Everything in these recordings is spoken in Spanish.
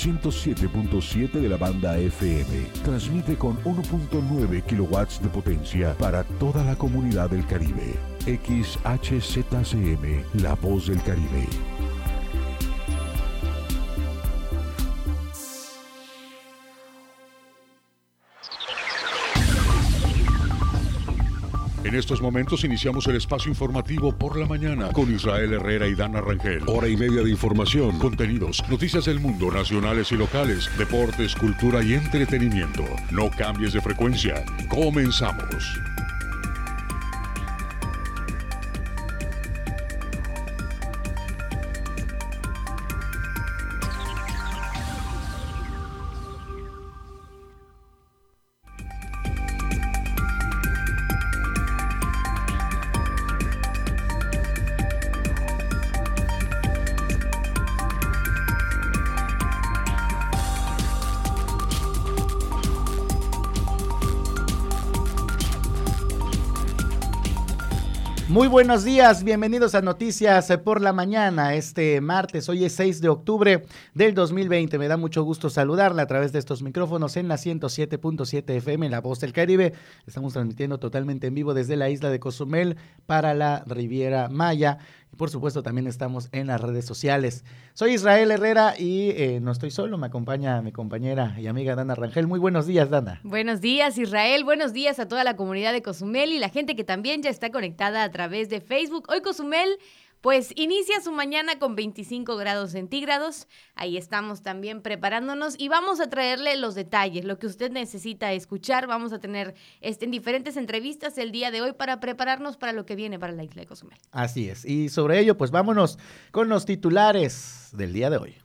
107.7 de la banda FM. Transmite con 1.9 kilowatts de potencia para toda la comunidad del Caribe. XHZCM, La Voz del Caribe. En estos momentos iniciamos el espacio informativo por la mañana con Israel Herrera y Dana Rangel. Hora y media de información, contenidos, noticias del mundo, nacionales y locales, deportes, cultura y entretenimiento. No cambies de frecuencia. Comenzamos. Buenos días, bienvenidos a Noticias por la Mañana, este martes, hoy es 6 de octubre del 2020. Me da mucho gusto saludarla a través de estos micrófonos en la 107.7 FM, La Voz del Caribe. Estamos transmitiendo totalmente en vivo desde la isla de Cozumel para la Riviera Maya. Y por supuesto también estamos en las redes sociales. Soy Israel Herrera y eh, no estoy solo, me acompaña mi compañera y amiga Dana Rangel. Muy buenos días, Dana. Buenos días, Israel. Buenos días a toda la comunidad de Cozumel y la gente que también ya está conectada a través de Facebook. Hoy Cozumel pues inicia su mañana con 25 grados centígrados. Ahí estamos también preparándonos y vamos a traerle los detalles, lo que usted necesita escuchar. Vamos a tener este, en diferentes entrevistas el día de hoy para prepararnos para lo que viene para la isla de Cozumel. Así es. Y sobre ello, pues vámonos con los titulares del día de hoy.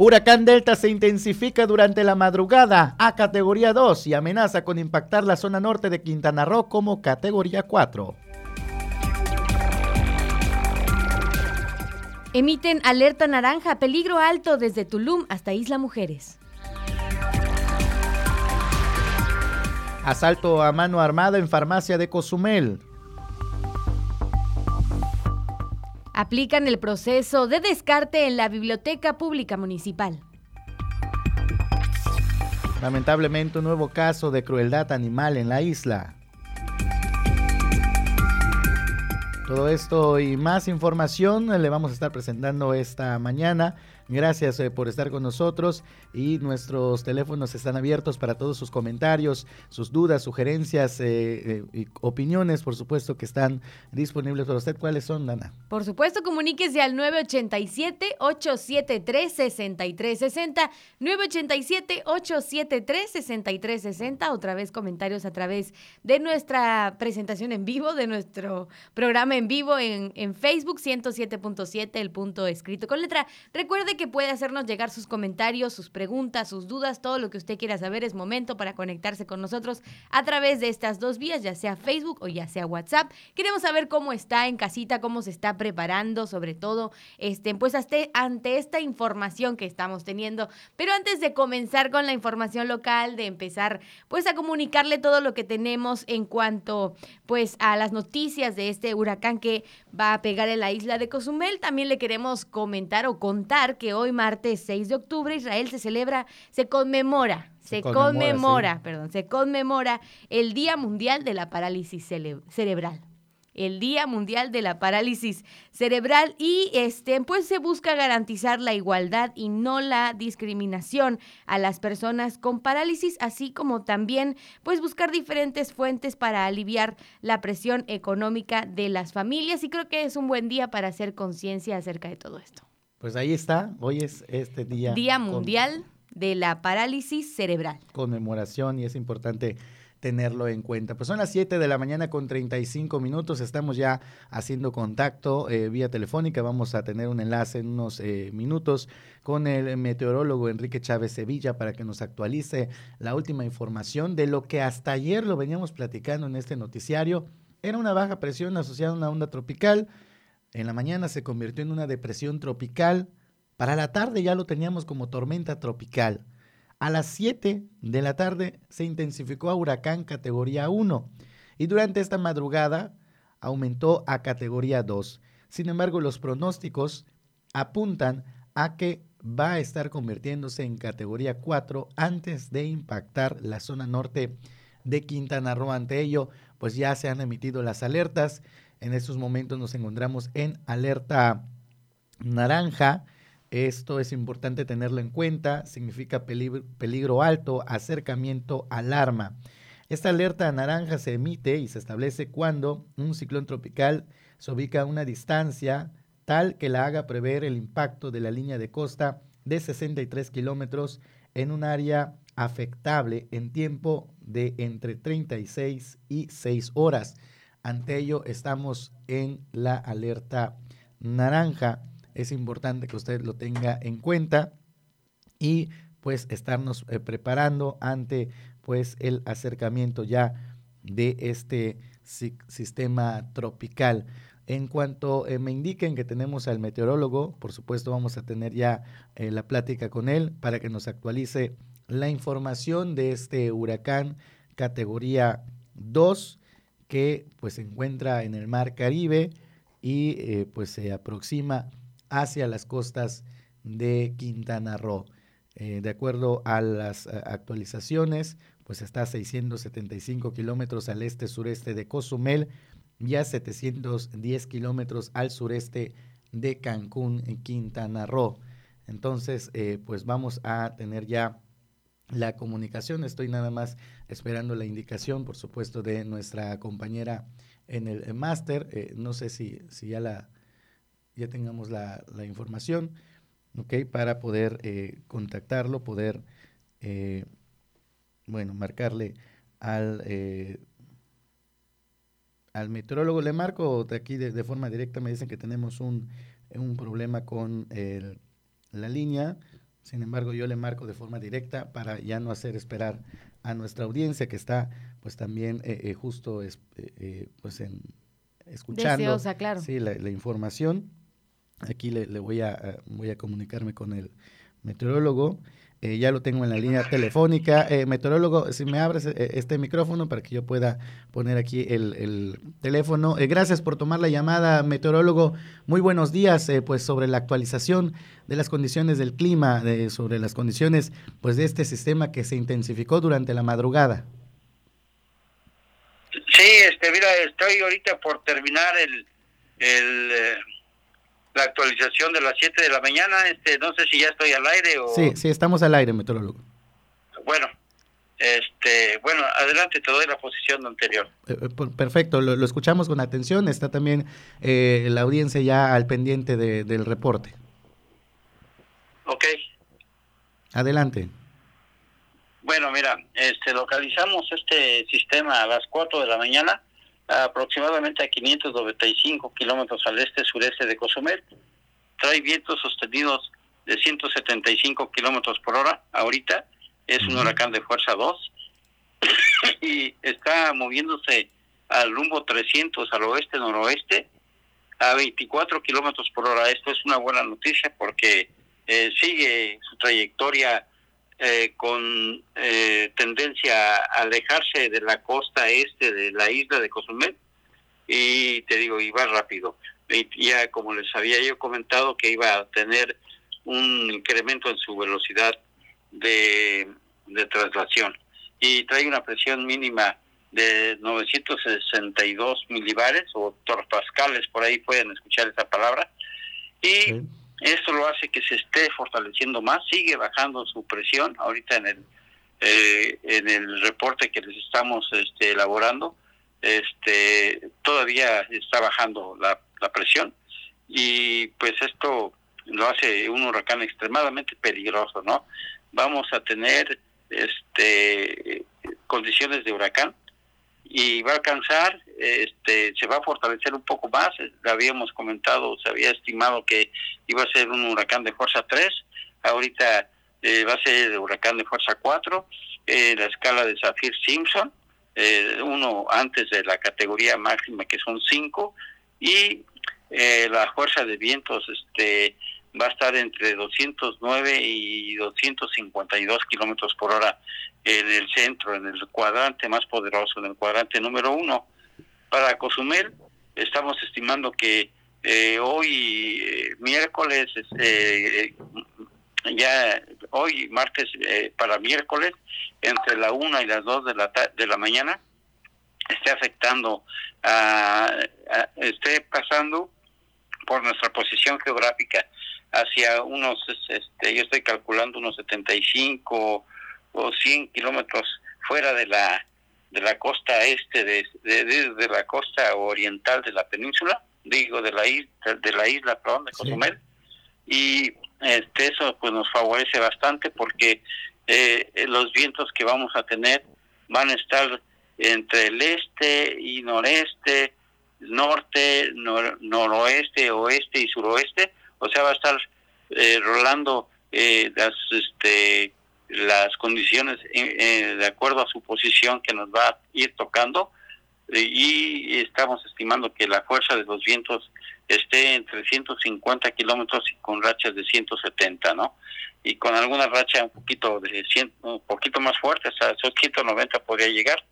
Huracán Delta se intensifica durante la madrugada a categoría 2 y amenaza con impactar la zona norte de Quintana Roo como categoría 4. Emiten alerta naranja, peligro alto desde Tulum hasta Isla Mujeres. Asalto a mano armada en farmacia de Cozumel. Aplican el proceso de descarte en la Biblioteca Pública Municipal. Lamentablemente un nuevo caso de crueldad animal en la isla. Todo esto y más información le vamos a estar presentando esta mañana Gracias eh, por estar con nosotros y nuestros teléfonos están abiertos para todos sus comentarios, sus dudas, sugerencias eh, eh, y opiniones, por supuesto, que están disponibles para usted. ¿Cuáles son, Dana? Por supuesto, comuníquese al 987-873-6360, 987-873-6360, otra vez comentarios a través de nuestra presentación en vivo, de nuestro programa en vivo en, en Facebook 107.7, el punto escrito con letra. Recuerde que puede hacernos llegar sus comentarios, sus preguntas, sus dudas, todo lo que usted quiera saber. Es momento para conectarse con nosotros a través de estas dos vías, ya sea Facebook o ya sea WhatsApp. Queremos saber cómo está en casita, cómo se está preparando, sobre todo, este, pues ante esta información que estamos teniendo. Pero antes de comenzar con la información local, de empezar pues a comunicarle todo lo que tenemos en cuanto pues a las noticias de este huracán que va a pegar en la isla de Cozumel, también le queremos comentar o contar que hoy martes 6 de octubre Israel se celebra, se conmemora, se, conmemora, perdón, se conmemora el Día Mundial de la Parálisis Cerebral. El Día Mundial de la Parálisis Cerebral y este pues se busca garantizar la igualdad y no la discriminación a las personas con parálisis, así como también pues buscar diferentes fuentes para aliviar la presión económica de las familias. Y creo que es un buen día para hacer conciencia acerca de todo esto. Pues ahí está, hoy es este día. Día Mundial de la Parálisis Cerebral. Conmemoración y es importante tenerlo en cuenta. Pues son las 7 de la mañana con 35 minutos, estamos ya haciendo contacto eh, vía telefónica, vamos a tener un enlace en unos eh, minutos con el meteorólogo Enrique Chávez Sevilla para que nos actualice la última información de lo que hasta ayer lo veníamos platicando en este noticiario. Era una baja presión asociada a una onda tropical en la mañana se convirtió en una depresión tropical. Para la tarde ya lo teníamos como tormenta tropical. A las 7 de la tarde se intensificó a huracán categoría 1 y durante esta madrugada aumentó a categoría 2. Sin embargo, los pronósticos apuntan a que va a estar convirtiéndose en categoría 4 antes de impactar la zona norte de Quintana Roo. Ante ello, pues ya se han emitido las alertas. En estos momentos nos encontramos en alerta naranja. Esto es importante tenerlo en cuenta. Significa peligro, alto, acercamiento, alarma. Esta alerta naranja se emite y se establece cuando un ciclón tropical se ubica a una distancia tal que la haga prever el impacto de la línea de costa de 63 kilómetros en un área afectable en tiempo de entre 36 y 6 horas. Ante ello estamos en la alerta naranja. Es importante que usted lo tenga en cuenta y pues estarnos eh, preparando ante pues el acercamiento ya de este sistema tropical. En cuanto eh, me indiquen que tenemos al meteorólogo, por supuesto vamos a tener ya eh, la plática con él para que nos actualice la información de este huracán categoría 2 que pues se encuentra en el mar Caribe y eh, pues se aproxima hacia las costas de Quintana Roo. de acuerdo a las actualizaciones, pues está a 675 kilómetros al este-sureste de Cozumel y a 710 kilómetros al sureste de Cancún, en Quintana Roo. Entonces, eh, pues vamos a tener ya la comunicación. Estoy nada más esperando la indicación, por supuesto, de nuestra compañera en el máster. Eh, no sé si, si ya, la, ya tengamos la, la información, ¿ok? Para poder eh, contactarlo, poder, bueno, marcarle al al meteorólogo le marco de aquí de, forma directa, me dicen que tenemos un, problema con la línea, sin embargo yo le marco de forma directa para ya no hacer esperar a nuestra audiencia que está pues también eh, eh, justo eh, pues en, escuchando claro. sí, la, información. Aquí le, le, voy, a, voy a comunicarme con el meteorólogo. Eh, ya lo tengo en la línea telefónica. Eh, meteorólogo, si me abres eh, este micrófono para que yo pueda poner aquí el, teléfono. gracias por tomar la llamada, meteorólogo. Muy buenos días, pues sobre la actualización de las condiciones del clima, sobre las condiciones pues de este sistema que se intensificó durante la madrugada. Sí, este, mira, estoy ahorita por terminar el, el la actualización de las 7 de la mañana. Este, no sé si ya estoy al aire o... Sí, sí, estamos al aire, meteorólogo. Bueno, este, bueno, adelante, te doy la posición anterior. Eh, eh, perfecto, lo, escuchamos con atención. Está también eh, la audiencia ya al pendiente del reporte. Ok. Adelante. Bueno, mira, este, localizamos este sistema a las 4 de la mañana aproximadamente a 595 kilómetros al este-sureste de Cozumel. Trae vientos sostenidos de 175 kilómetros por hora ahorita. Es un huracán de fuerza 2 y está moviéndose al rumbo 300 al oeste-noroeste a 24 kilómetros por hora. Esto es una buena noticia porque eh, sigue su trayectoria eh, con eh, tendencia a alejarse de la costa este de la isla de Cozumel y te digo, iba rápido. Y ya como les había yo comentado que iba a tener un incremento en su velocidad de, de traslación y trae una presión mínima de 962 milibares o torpascales, por ahí pueden escuchar esa palabra. Y esto lo hace que se esté fortaleciendo más, sigue bajando su presión ahorita en el eh, en el reporte que les estamos este, elaborando, este todavía está bajando la, la presión y pues esto lo hace un huracán extremadamente peligroso, ¿no? Vamos a tener este condiciones de huracán y va a alcanzar, este, se va a fortalecer un poco más. Habíamos comentado, se había estimado que iba a ser un huracán de fuerza 3, ahorita eh, va a ser huracán de fuerza 4, eh, la escala de Zafir Simpson, eh, uno antes de la categoría máxima que son 5, y eh, la fuerza de vientos este, va a estar entre 209 y 252 kilómetros por hora en el centro, en el cuadrante más poderoso, en el cuadrante número uno. Para Cozumel estamos estimando que eh, hoy eh, miércoles, eh, ya hoy martes para miércoles, entre la una y las dos de la, de la mañana, esté afectando, a, esté pasando por nuestra posición geográfica hacia unos, este, yo estoy calculando unos 75 o 100 kilómetros fuera de la de la costa este de, de, la costa oriental de la península digo de la isla de la isla perdón, de Cozumel. Y este eso pues nos favorece bastante porque eh, los vientos que vamos a tener van a estar entre el este y noreste norte noroeste oeste y suroeste o sea va a estar eh, rolando eh, las este las condiciones eh, eh, de acuerdo a su posición que nos va a ir tocando eh, y estamos estimando que la fuerza de los vientos esté entre 150 kilómetros y con rachas de 170, ¿no? Y con alguna racha un poquito de 100, un poquito más fuerte, hasta 190 podría llegar.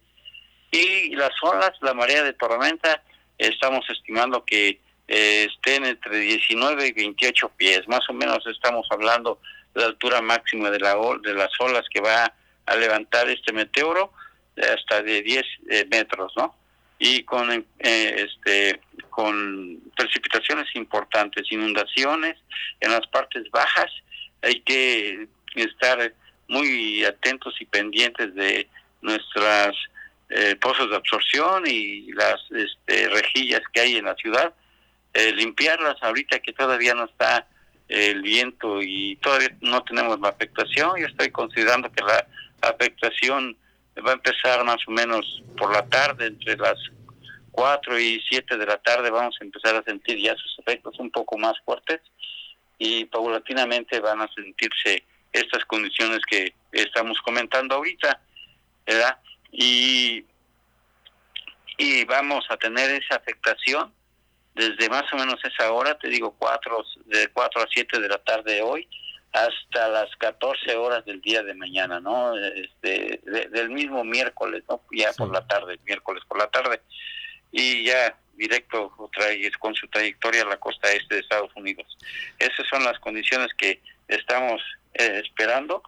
Y las olas, la marea de tormenta, estamos estimando que estén entre 19 y 28 pies, más o menos estamos hablando la altura máxima de, la, de las olas que va a levantar este meteoro hasta de 10 eh, metros, ¿no? Y con, eh, este, con precipitaciones importantes, inundaciones en las partes bajas, hay que estar muy atentos y pendientes de nuestras eh, pozos de absorción y las este, rejillas que hay en la ciudad, limpiarlas ahorita que todavía no está el viento y todavía no tenemos la afectación. Yo estoy considerando que la afectación va a empezar más o menos por la tarde, entre las 4 y 7 de la tarde vamos a empezar a sentir ya sus efectos un poco más fuertes y paulatinamente van a sentirse estas condiciones que estamos comentando ahorita, ¿verdad? Y, y vamos a tener esa afectación desde más o menos esa hora, te digo, cuatro, de 4 a 7 de la tarde de hoy, hasta las 14 horas del día de mañana, ¿no? Este, del mismo miércoles, ¿no? Ya por la tarde, miércoles por la tarde. Y ya directo con su trayectoria a la costa este de Estados Unidos. Esas son las condiciones que estamos eh, esperando.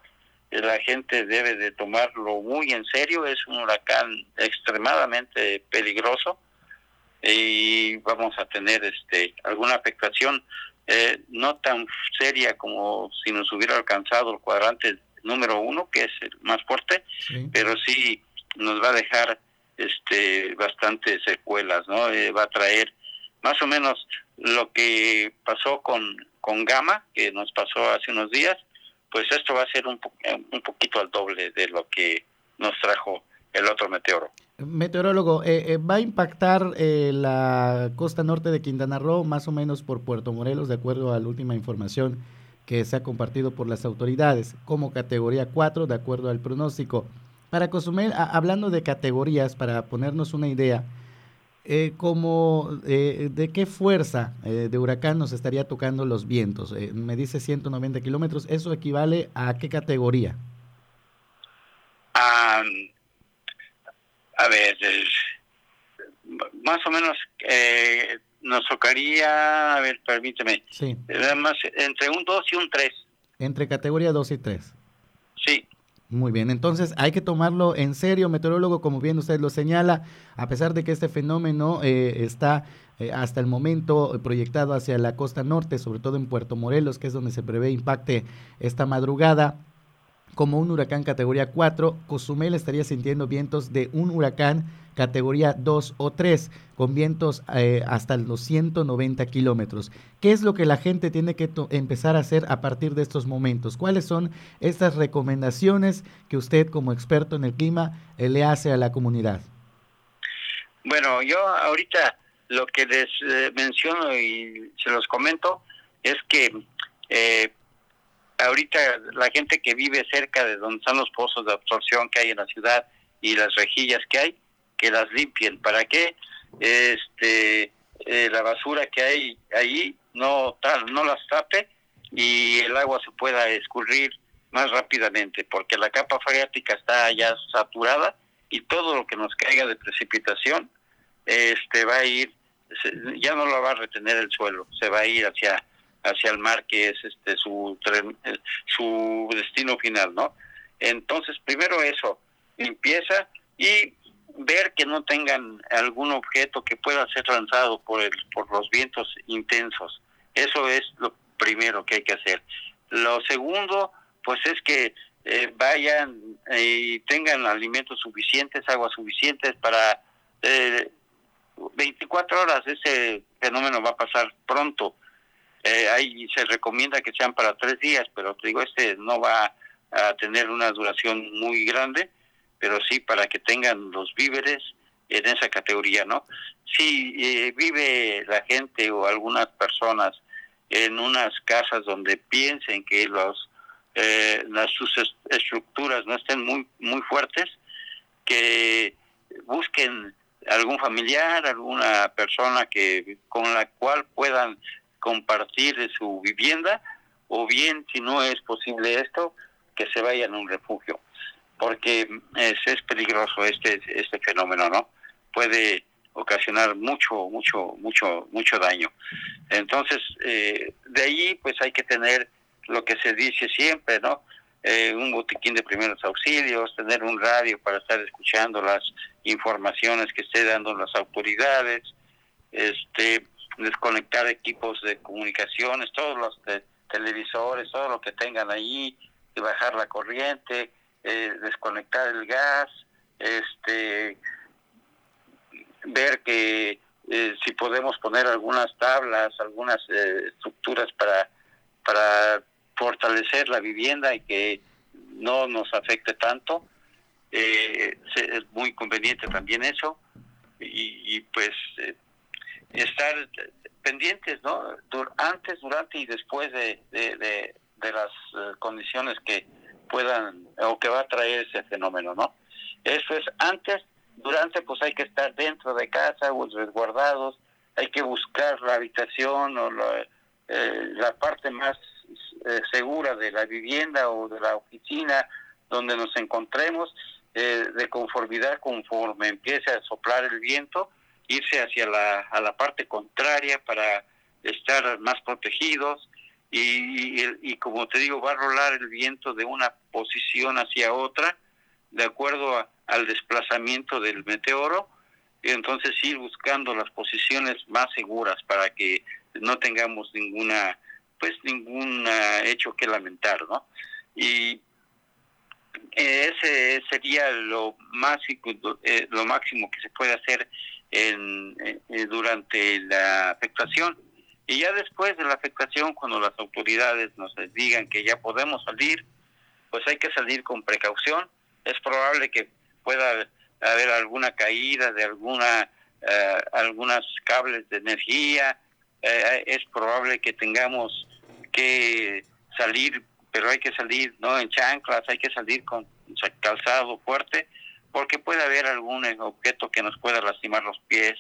La gente debe de tomarlo muy en serio. Es un huracán extremadamente peligroso y vamos a tener este alguna afectación eh, no tan seria como si nos hubiera alcanzado el cuadrante número uno que es el más fuerte pero sí nos va a dejar este bastantes secuelas no eh, va a traer más o menos lo que pasó con con Gama que nos pasó hace unos días pues esto va a ser un, un poquito al doble de lo que nos trajo el otro meteoro Meteorólogo, eh, eh, ¿va a impactar eh, la costa norte de Quintana Roo más o menos por Puerto Morelos, de acuerdo a la última información que se ha compartido por las autoridades, como categoría 4, de acuerdo al pronóstico? Para Cozumel, hablando de categorías, para ponernos una idea, como, ¿de qué fuerza de huracán nos estaría tocando los vientos? me dice 190 kilómetros, ¿eso equivale a qué categoría? Ah a ver, más o menos eh, nos tocaría, a ver, permíteme, sí. más entre un 2 y un 3. Entre categoría 2 y 3. Sí. Muy bien, entonces hay que tomarlo en serio, meteorólogo, como bien usted lo señala, a pesar de que este fenómeno eh, está eh, hasta el momento proyectado hacia la costa norte, sobre todo en Puerto Morelos, que es donde se prevé impacte esta madrugada, como un huracán categoría 4, Cozumel estaría sintiendo vientos de un huracán categoría 2 o 3, con vientos eh, hasta los 190 kilómetros. ¿Qué es lo que la gente tiene que empezar a hacer a partir de estos momentos? ¿Cuáles son estas recomendaciones que usted como experto en el clima eh, le hace a la comunidad? Bueno, yo ahorita lo que les eh, menciono y se los comento es que ahorita la gente que vive cerca de donde están los pozos de absorción que hay en la ciudad y las rejillas que hay, que las limpien. ¿Para qué? Este, eh, la basura que hay ahí no, tal, no las tape y el agua se pueda escurrir más rápidamente, porque la capa freática está ya saturada y todo lo que nos caiga de precipitación este va a ir ya no la va a retener el suelo, se va a ir hacia hacia el mar que es este su eh, su destino final, ¿no? Entonces, primero eso, limpieza y ver que no tengan algún objeto que pueda ser lanzado por el por los vientos intensos. Eso es lo primero que hay que hacer. Lo segundo, pues es que eh, vayan y tengan alimentos suficientes, aguas suficientes para eh, 24 horas. Ese fenómeno va a pasar pronto. Eh, ahí se recomienda que sean para tres días, pero te digo, este no va a tener una duración muy grande, pero sí para que tengan los víveres en esa categoría, ¿no? Si eh, vive la gente o algunas personas en unas casas donde piensen que los eh, las sus estructuras no estén muy muy fuertes, que busquen algún familiar, alguna persona que con la cual puedan compartir su vivienda o bien si no es posible esto que se vayan a un refugio porque es, es peligroso este este fenómeno no puede ocasionar mucho mucho mucho mucho daño. Entonces eh, de ahí pues hay que tener lo que se dice siempre no eh, un botiquín de primeros auxilios tener un radio para estar escuchando las informaciones que esté dando las autoridades este desconectar equipos de comunicaciones, todos los televisores, todo lo que tengan ahí, y bajar la corriente, eh, desconectar el gas, este ver que eh, si podemos poner algunas tablas, algunas eh, estructuras para para fortalecer la vivienda y que no nos afecte tanto, es muy conveniente también eso y, y pues estar pendientes, ¿no? antes, durante y después de, de, las eh, condiciones que puedan o que va a traer ese fenómeno, ¿no? Eso es antes, durante, pues hay que estar dentro de casa o resguardados, hay que buscar la habitación o la, eh, la parte más eh, segura de la vivienda o de la oficina donde nos encontremos, de conformidad conforme empiece a soplar el viento, irse hacia la, a la parte contraria para estar más protegidos y, y, como te digo, va a rolar el viento de una posición hacia otra de acuerdo al desplazamiento del meteoro. Y entonces ir buscando las posiciones más seguras para que no tengamos ninguna pues ningún hecho que lamentar no y ese sería lo más eh, lo máximo que se puede hacer en, eh, durante la afectación. Y ya después de la afectación, cuando las autoridades nos digan que ya podemos salir, pues hay que salir con precaución. Es probable que pueda haber alguna caída de alguna uh, algunas cables de energía. Eh, es probable que tengamos que salir, pero hay que salir no en chanclas, hay que salir con calzado fuerte porque puede haber algún objeto que nos pueda lastimar los pies,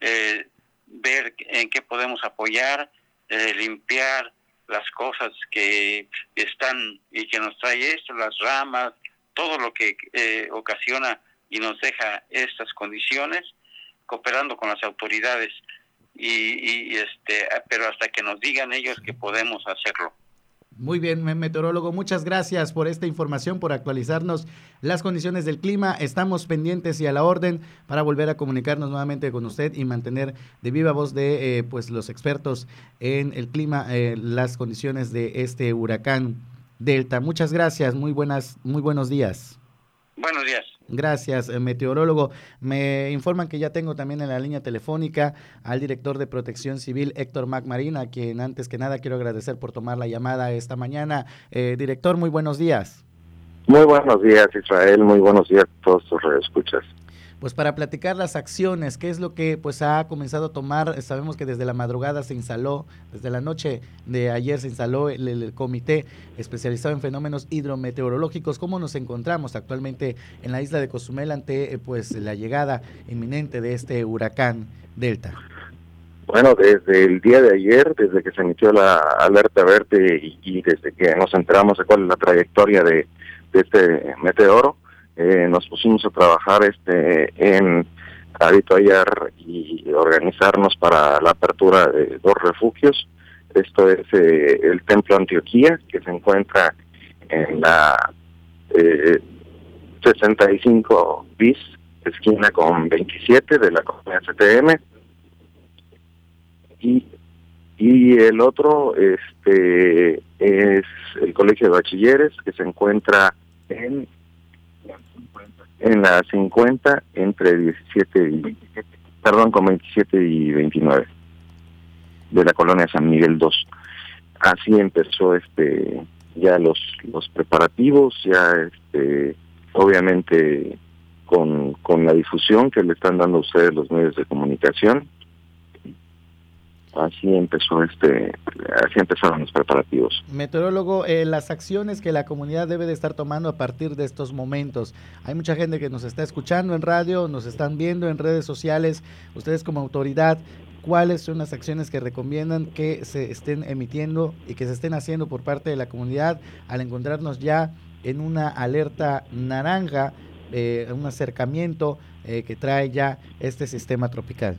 eh, ver en qué podemos apoyar, eh, limpiar las cosas que están y que nos trae esto, las ramas, todo lo que eh, ocasiona y nos deja estas condiciones, cooperando con las autoridades y, y este, pero hasta que nos digan ellos que podemos hacerlo. Muy bien, meteorólogo, muchas gracias por esta información, por actualizarnos las condiciones del clima. Estamos pendientes y a la orden para volver a comunicarnos nuevamente con usted y mantener de viva voz de eh, pues los expertos en el clima eh, las condiciones de este huracán Delta. Muchas gracias, muy buenas, muy buenos días. Buenos días. Gracias, eh, meteorólogo. Me informan que ya tengo también en la línea telefónica al director de Protección Civil, Héctor MacMarín, a quien antes que nada quiero agradecer por tomar la llamada esta mañana. Eh, director, muy buenos días. Muy buenos días, Israel. Muy buenos días a todos tus escuchas pues para platicar las acciones, qué es lo que pues ha comenzado a tomar, sabemos que desde la madrugada se instaló, desde la noche de ayer se instaló el, comité especializado en fenómenos hidrometeorológicos, cómo nos encontramos actualmente en la isla de Cozumel ante eh, pues la llegada inminente de este huracán Delta. Bueno, desde el día de ayer, desde que se emitió la alerta verde y, desde que nos enteramos de cuál es la trayectoria de, de este meteoro, eh, nos pusimos a trabajar este en habituallar y organizarnos para la apertura de dos refugios. Esto es eh, el Templo Antioquía, que se encuentra en la eh, 65 bis, esquina con 27 de la colonia CTM. Y, y el otro este es el Colegio de Bachilleres, que se encuentra en en la 50 entre 17 y perdón con 27 y 29 de la colonia San Miguel 2 así empezó este ya los los preparativos ya este obviamente con, con la difusión que le están dando ustedes los medios de comunicación así empezó este así empezaron los preparativos. Meteorólogo eh, las acciones que la comunidad debe de estar tomando a partir de estos momentos. Hay mucha gente que nos está escuchando en radio nos están viendo en redes sociales ustedes como autoridad cuáles son las acciones que recomiendan que se estén emitiendo y que se estén haciendo por parte de la comunidad al encontrarnos ya en una alerta naranja eh, un acercamiento eh, que trae ya este sistema tropical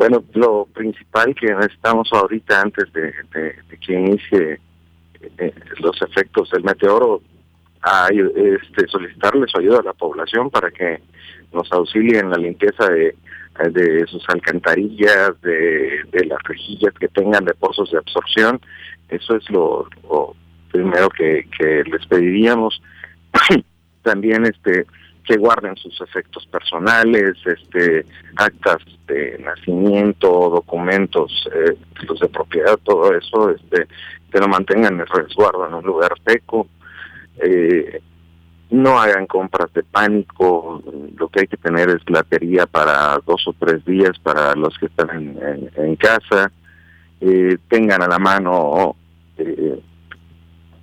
bueno, lo principal que necesitamos ahorita antes de, que inicie eh, los efectos del meteoro, hay, este, solicitarle su ayuda a la población para que nos auxilien en la limpieza de, de sus alcantarillas, de, de, las rejillas que tengan de pozos de absorción. Eso es lo, primero que les pediríamos. También este que guarden sus efectos personales, este, actas de nacimiento, documentos, eh, los de propiedad, todo eso, este, que lo mantengan en resguardo en un lugar seco. Eh, no hagan compras de pánico, lo que hay que tener es batería para dos o tres días para los que están en, en, casa, eh, tengan a la mano eh,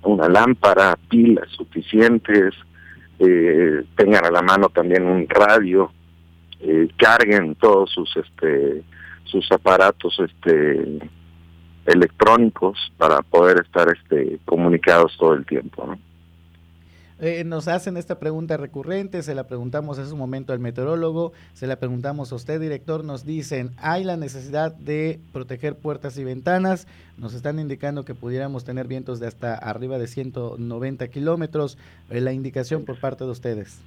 una lámpara, pilas suficientes, eh, tengan a la mano también un radio, eh, carguen todos sus este sus aparatos este electrónicos para poder estar este comunicados todo el tiempo, ¿no? Eh, nos hacen esta pregunta recurrente, se la preguntamos hace un momento al meteorólogo, se la preguntamos a usted, director, nos dicen, hay la necesidad de proteger puertas y ventanas, nos están indicando que pudiéramos tener vientos de hasta arriba de 190 kilómetros, eh, la indicación por parte de ustedes.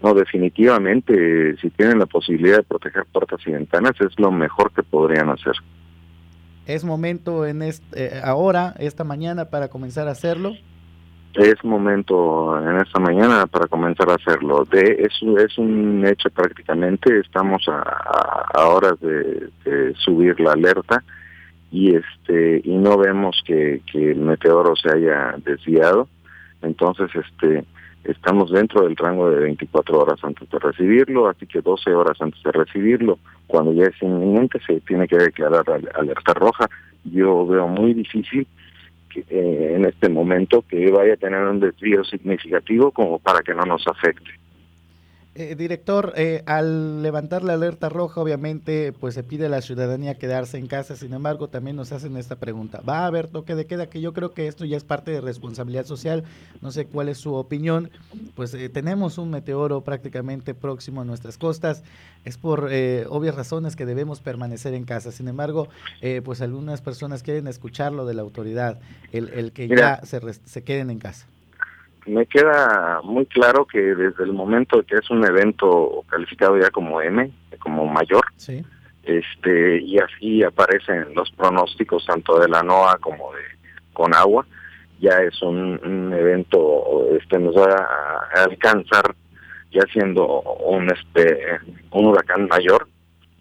No, definitivamente, si tienen la posibilidad de proteger puertas y ventanas, es lo mejor que podrían hacer. ¿Es momento en este, eh, ahora, esta mañana, para comenzar a hacerlo? Es momento en esta mañana para comenzar a hacerlo. De, es, es un hecho prácticamente, estamos a, a, horas de, subir la alerta y este y no vemos que, que el meteoro se haya desviado. Entonces, este estamos dentro del rango de 24 horas antes de recibirlo, así que 12 horas antes de recibirlo, cuando ya es inminente, se tiene que declarar alerta roja. Yo veo muy difícil eh, en este momento que vaya a tener un desvío significativo como para que no nos afecte. Eh, director, eh, al levantar la alerta roja, obviamente, pues se pide a la ciudadanía quedarse en casa. Sin embargo, también nos hacen esta pregunta: ¿Va a haber toque de queda? Que yo creo que esto ya es parte de responsabilidad social. No sé cuál es su opinión. Pues eh, tenemos un meteoro prácticamente próximo a nuestras costas. Es por eh, obvias razones que debemos permanecer en casa. Sin embargo, eh, pues algunas personas quieren escuchar lo de la autoridad, el, el que Mira. ya se, se queden en casa me queda muy claro que desde el momento que es un evento calificado ya como M, como mayor, sí. este y así aparecen los pronósticos tanto de la NOAA como de con agua, ya es un, un evento este nos va a alcanzar ya siendo un este un huracán mayor,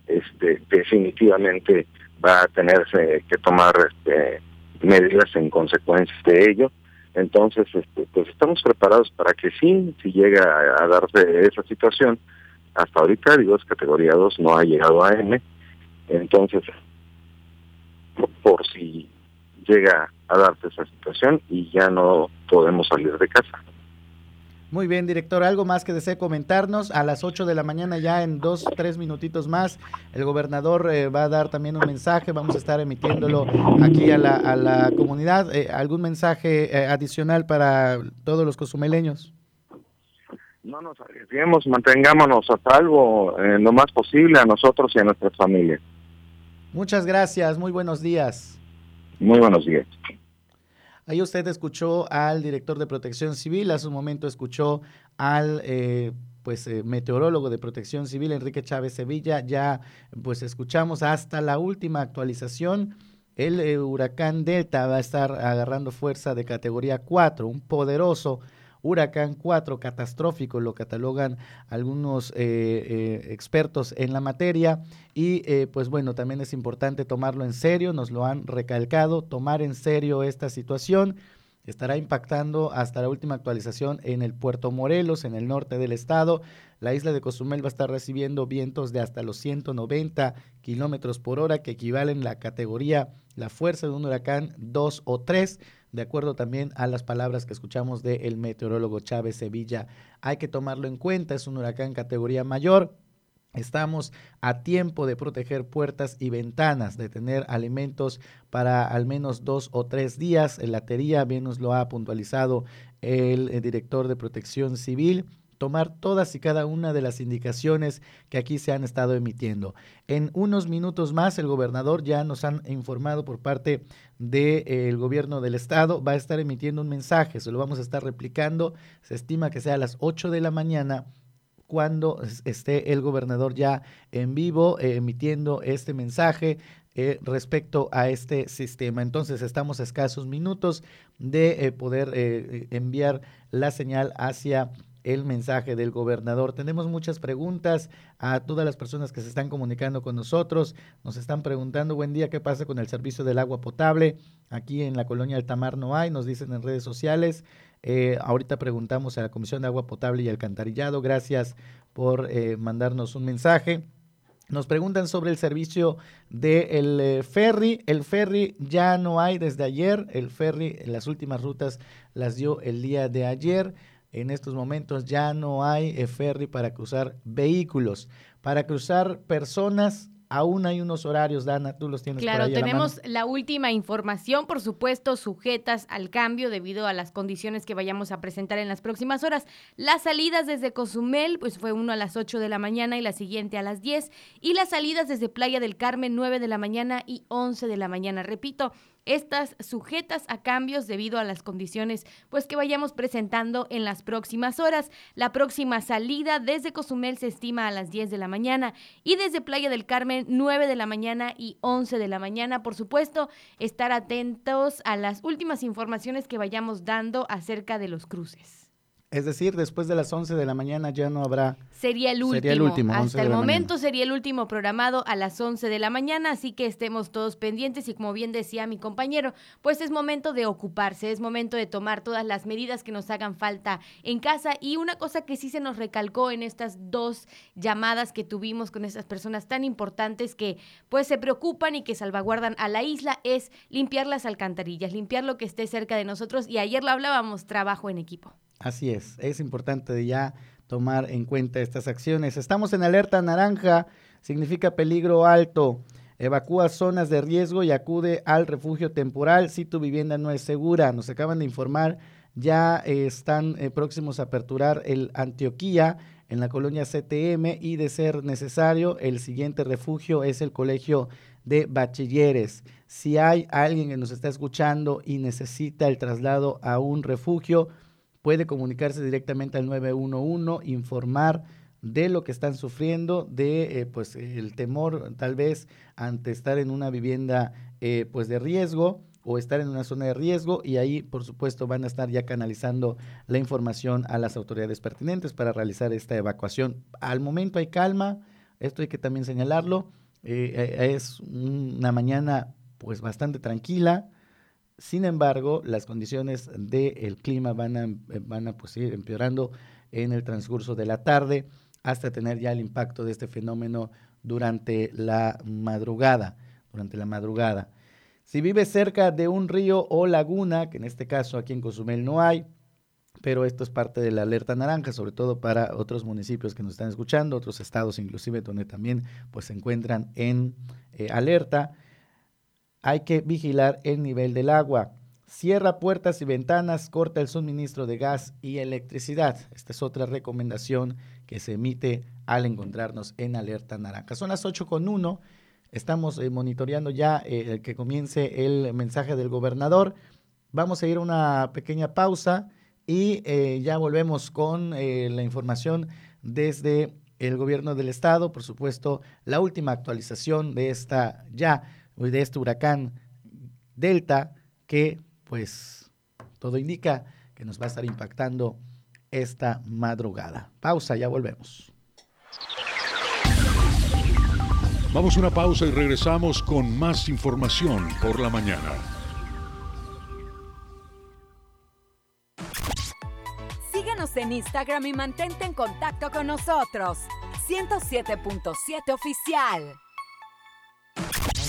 este definitivamente va a tenerse que tomar este medidas en consecuencia de ello entonces, este, pues estamos preparados para que sí, si llega a, a darse esa situación, hasta ahorita, digo, es categoría 2, no ha llegado a M, entonces, por, si llega a darse esa situación y ya no podemos salir de casa. Muy bien, director, ¿algo más que desee comentarnos? A las 8 de la mañana, ya en dos, tres minutitos más, el gobernador eh, va a dar también un mensaje, vamos a estar emitiéndolo aquí a la, a la comunidad. Eh, ¿Algún mensaje eh, adicional para todos los cozumeleños? no nos arriesguemos, mantengámonos a salvo lo más posible a nosotros y a nuestras familias. Muchas gracias, muy buenos días. Muy buenos días. Ahí usted escuchó al director de Protección Civil, hace un momento escuchó al eh, pues eh, meteorólogo de Protección Civil Enrique Chávez Sevilla. Ya pues escuchamos hasta la última actualización. El eh, huracán Delta va a estar agarrando fuerza de categoría 4, un poderoso huracán 4 catastrófico, lo catalogan algunos expertos en la materia. Y pues bueno, también es importante tomarlo en serio, nos lo han recalcado, tomar en serio esta situación estará impactando hasta la última actualización en el puerto Morelos, en el norte del estado. La isla de Cozumel va a estar recibiendo vientos de hasta los 190 kilómetros por hora, que equivalen la categoría, la fuerza de un huracán 2 o 3, de acuerdo también a las palabras que escuchamos del meteorólogo Chávez Sevilla. Hay que tomarlo en cuenta, es un huracán categoría mayor Estamos a tiempo de proteger puertas y ventanas, de tener alimentos para al menos dos o tres días. La tería bien nos lo ha puntualizado el, el director de protección civil tomar todas y cada una de las indicaciones que aquí se han estado emitiendo. En unos minutos más, el gobernador ya nos han informado por parte del eh, gobierno del estado, va a estar emitiendo un mensaje, se lo vamos a estar replicando, se estima que sea a las 8 de la mañana cuando esté el gobernador ya en vivo eh, emitiendo este mensaje eh, respecto a este sistema. Entonces estamos a escasos minutos de eh, poder enviar la señal hacia el mensaje del gobernador. Tenemos muchas preguntas a todas las personas que se están comunicando con nosotros. Nos están preguntando, buen día, ¿qué pasa con el servicio del agua potable? Aquí en la colonia Altamar no hay, nos dicen en redes sociales. Eh, ahorita preguntamos a la Comisión de Agua Potable y Alcantarillado. Gracias por eh, mandarnos un mensaje. Nos preguntan sobre el servicio del de eh, ferry. El ferry ya no hay desde ayer. El ferry, las últimas rutas las dio el día de ayer. En estos momentos ya no hay ferry para cruzar vehículos. Para cruzar personas Aún hay unos horarios, Dana, tú los tienes claro, por ahí tenemos la, la, última información, por supuesto, sujetas al cambio debido a las condiciones que vayamos a presentar en las próximas horas. Las salidas desde Cozumel, pues fue uno a las 8 de la mañana y la siguiente a las 10. Y las salidas desde Playa del Carmen, 9 de la mañana y 11 de la mañana. Repito, estas sujetas a cambios debido a las condiciones pues que vayamos presentando en las próximas horas. La próxima salida desde Cozumel se estima a las 10 de la mañana y desde Playa del Carmen 9 de la mañana y 11 de la mañana. Por supuesto, estar atentos a las últimas informaciones que vayamos dando acerca de los cruces. Es decir, después de las 11 de la mañana ya no habrá... Sería el último. Sería el último Hasta el momento sería el último programado a las 11 de la mañana, así que estemos todos pendientes y como bien decía mi compañero, pues es momento de ocuparse, es momento de tomar todas las medidas que nos hagan falta en casa y una cosa que sí se nos recalcó en estas dos llamadas que tuvimos con estas personas tan importantes que pues se preocupan y que salvaguardan a la isla es limpiar las alcantarillas, limpiar lo que esté cerca de nosotros y ayer lo hablábamos, trabajo en equipo. Así es, es importante ya tomar en cuenta estas acciones. Estamos en alerta naranja, significa peligro alto. Evacúa zonas de riesgo y acude al refugio temporal si tu vivienda no es segura. Nos acaban de informar, ya están eh, próximos a aperturar el Antioquía en la colonia CTM y de ser necesario, el siguiente refugio es el Colegio de Bachilleres. Si hay alguien que nos está escuchando y necesita el traslado a un refugio, puede comunicarse directamente al 911, informar de lo que están sufriendo, de eh, pues el temor tal vez ante estar en una vivienda eh, pues de riesgo o estar en una zona de riesgo y ahí por supuesto van a estar ya canalizando la información a las autoridades pertinentes para realizar esta evacuación. Al momento hay calma, esto hay que también señalarlo, eh, es una mañana pues bastante tranquila, sin embargo, las condiciones del clima van a, van a pues, ir empeorando en el transcurso de la tarde hasta tener ya el impacto de este fenómeno durante la madrugada, durante la madrugada. Si vives cerca de un río o laguna, que en este caso aquí en Cozumel no hay, pero esto es parte de la alerta naranja, sobre todo para otros municipios que nos están escuchando, otros estados inclusive donde también pues, se encuentran en eh, alerta hay que vigilar el nivel del agua. cierra puertas y ventanas, corta el suministro de gas y electricidad. Esta es otra recomendación que se emite al encontrarnos en alerta naranja. Son las 8 con 1. Estamos eh, monitoreando ya eh, que comience el mensaje del gobernador. Vamos a ir a una pequeña pausa y eh, ya volvemos con la información desde el gobierno del estado. Por supuesto, la última actualización de esta ya, de este huracán Delta que pues todo indica que nos va a estar impactando esta madrugada. Pausa, ya volvemos. Vamos a una pausa y regresamos con más información por la mañana. Síguenos en Instagram y mantente en contacto con nosotros. 107.7 oficial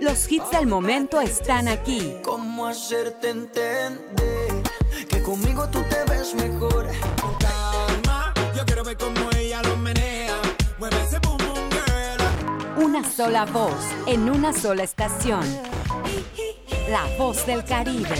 Los hits del momento están aquí. ¿Cómo hacerte entender que conmigo tú te ves mejor? Calma, yo quiero ver cómo ella lo menea. Mueve ese boom boom girl. Una sola voz en una sola estación. La voz del Caribe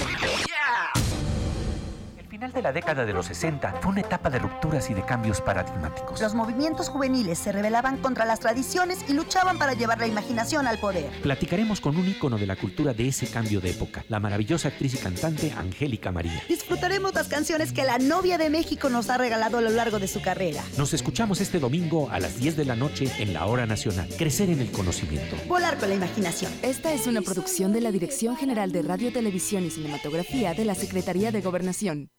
final de la década de los 60 fue una etapa de rupturas y de cambios paradigmáticos. Los movimientos juveniles se rebelaban contra las tradiciones y luchaban para llevar la imaginación al poder. Platicaremos con un ícono de la cultura de ese cambio de época, la maravillosa actriz y cantante Angélica María. Disfrutaremos las canciones que la novia de México nos ha regalado a lo largo de su carrera. Nos escuchamos este domingo a las 10 de la noche en la Hora Nacional. Crecer en el conocimiento. Volar con la imaginación. Esta es una producción de la Dirección General de Radio, Televisión y Cinematografía de la Secretaría de Gobernación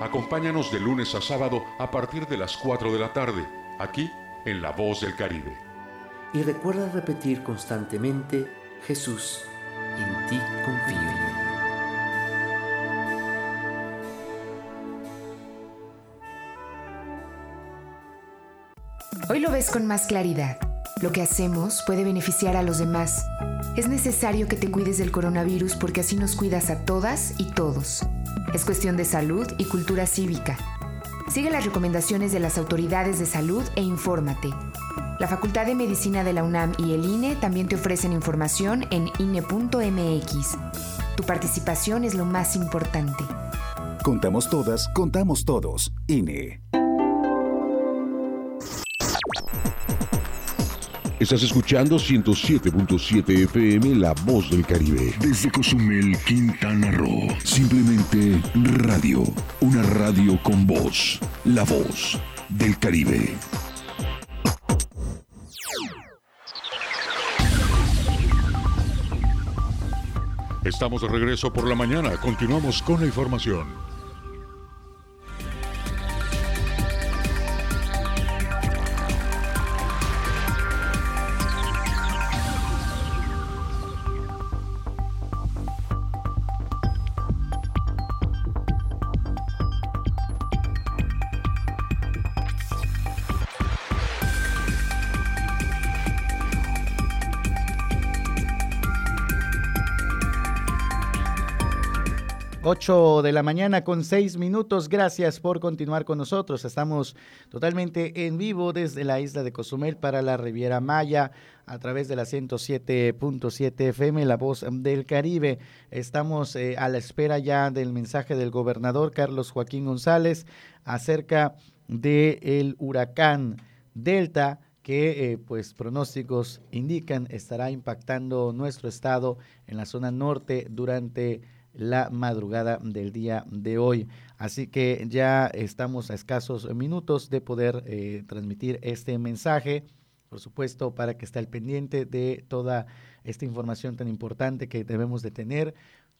Acompáñanos de lunes a sábado a partir de las 4 de la tarde, aquí en La Voz del Caribe. Y recuerda repetir constantemente, Jesús, en ti confío. Hoy lo ves con más claridad. Lo que hacemos puede beneficiar a los demás. Es necesario que te cuides del coronavirus porque así nos cuidas a todas y todos. Es cuestión de salud y cultura cívica. Sigue las recomendaciones de las autoridades de salud e infórmate. La Facultad de Medicina de la UNAM y el INE también te ofrecen información en INE.mx. Tu participación es lo más importante. Contamos todas, contamos todos. INE. Estás escuchando 107.7 FM La Voz del Caribe. Desde Cozumel, Quintana Roo. Simplemente radio. Una radio con voz. La Voz del Caribe. Estamos de regreso por la mañana. Continuamos con la información. 8 de la mañana con 6 minutos. Gracias por continuar con nosotros. Estamos totalmente en vivo desde la isla de Cozumel para la Riviera Maya a través de la 107.7 FM, La Voz del Caribe. Estamos eh, a la espera ya del mensaje del gobernador Carlos Joaquín González acerca del el huracán Delta que eh, pues pronósticos indican estará impactando nuestro estado en la zona norte durante la madrugada del día de hoy. Así que ya estamos a escasos minutos de poder eh, transmitir este mensaje, por supuesto, para que esté al pendiente de toda esta información tan importante que debemos de tener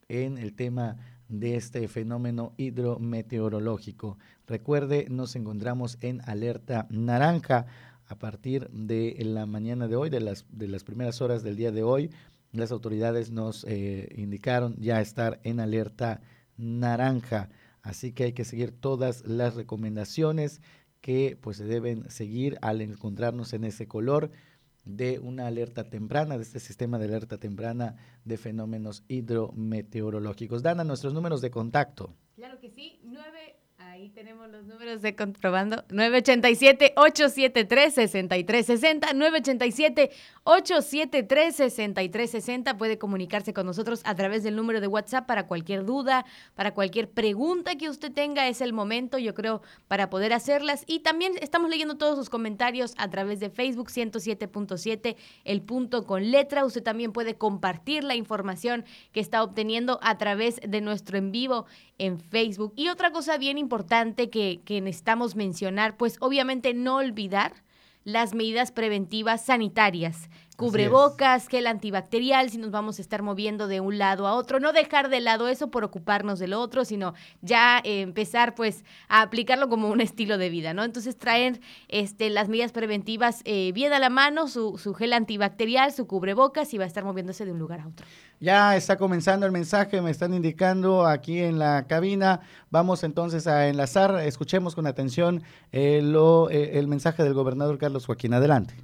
en el tema de este fenómeno hidrometeorológico. Recuerde, nos encontramos en alerta naranja a partir de la mañana de hoy, de las, de las primeras horas del día de hoy, las autoridades nos eh, indicaron ya estar en alerta naranja, así que hay que seguir todas las recomendaciones que pues se deben seguir al encontrarnos en ese color de una alerta temprana, de este sistema de alerta temprana de fenómenos hidrometeorológicos. Dana, nuestros números de contacto. Claro que sí, 9 Ahí tenemos los números de comprobando. 987-873-6360. 987-873-6360. Puede comunicarse con nosotros a través del número de WhatsApp para cualquier duda, para cualquier pregunta que usted tenga. Es el momento, yo creo, para poder hacerlas. Y también estamos leyendo todos sus comentarios a través de Facebook 107.7, el punto con letra. Usted también puede compartir la información que está obteniendo a través de nuestro en vivo en Facebook. Y otra cosa bien importante que, que necesitamos mencionar, pues obviamente no olvidar las medidas preventivas sanitarias cubrebocas, gel antibacterial, si nos vamos a estar moviendo de un lado a otro, no dejar de lado eso por ocuparnos del otro, sino ya eh, empezar pues a aplicarlo como un estilo de vida, ¿no? Entonces traer este, las medidas preventivas eh, bien a la mano, su, su gel antibacterial, su cubrebocas y va a estar moviéndose de un lugar a otro. Ya está comenzando el mensaje, me están indicando aquí en la cabina. Vamos entonces a enlazar, escuchemos con atención eh, lo, el mensaje del gobernador Carlos Joaquín. Adelante.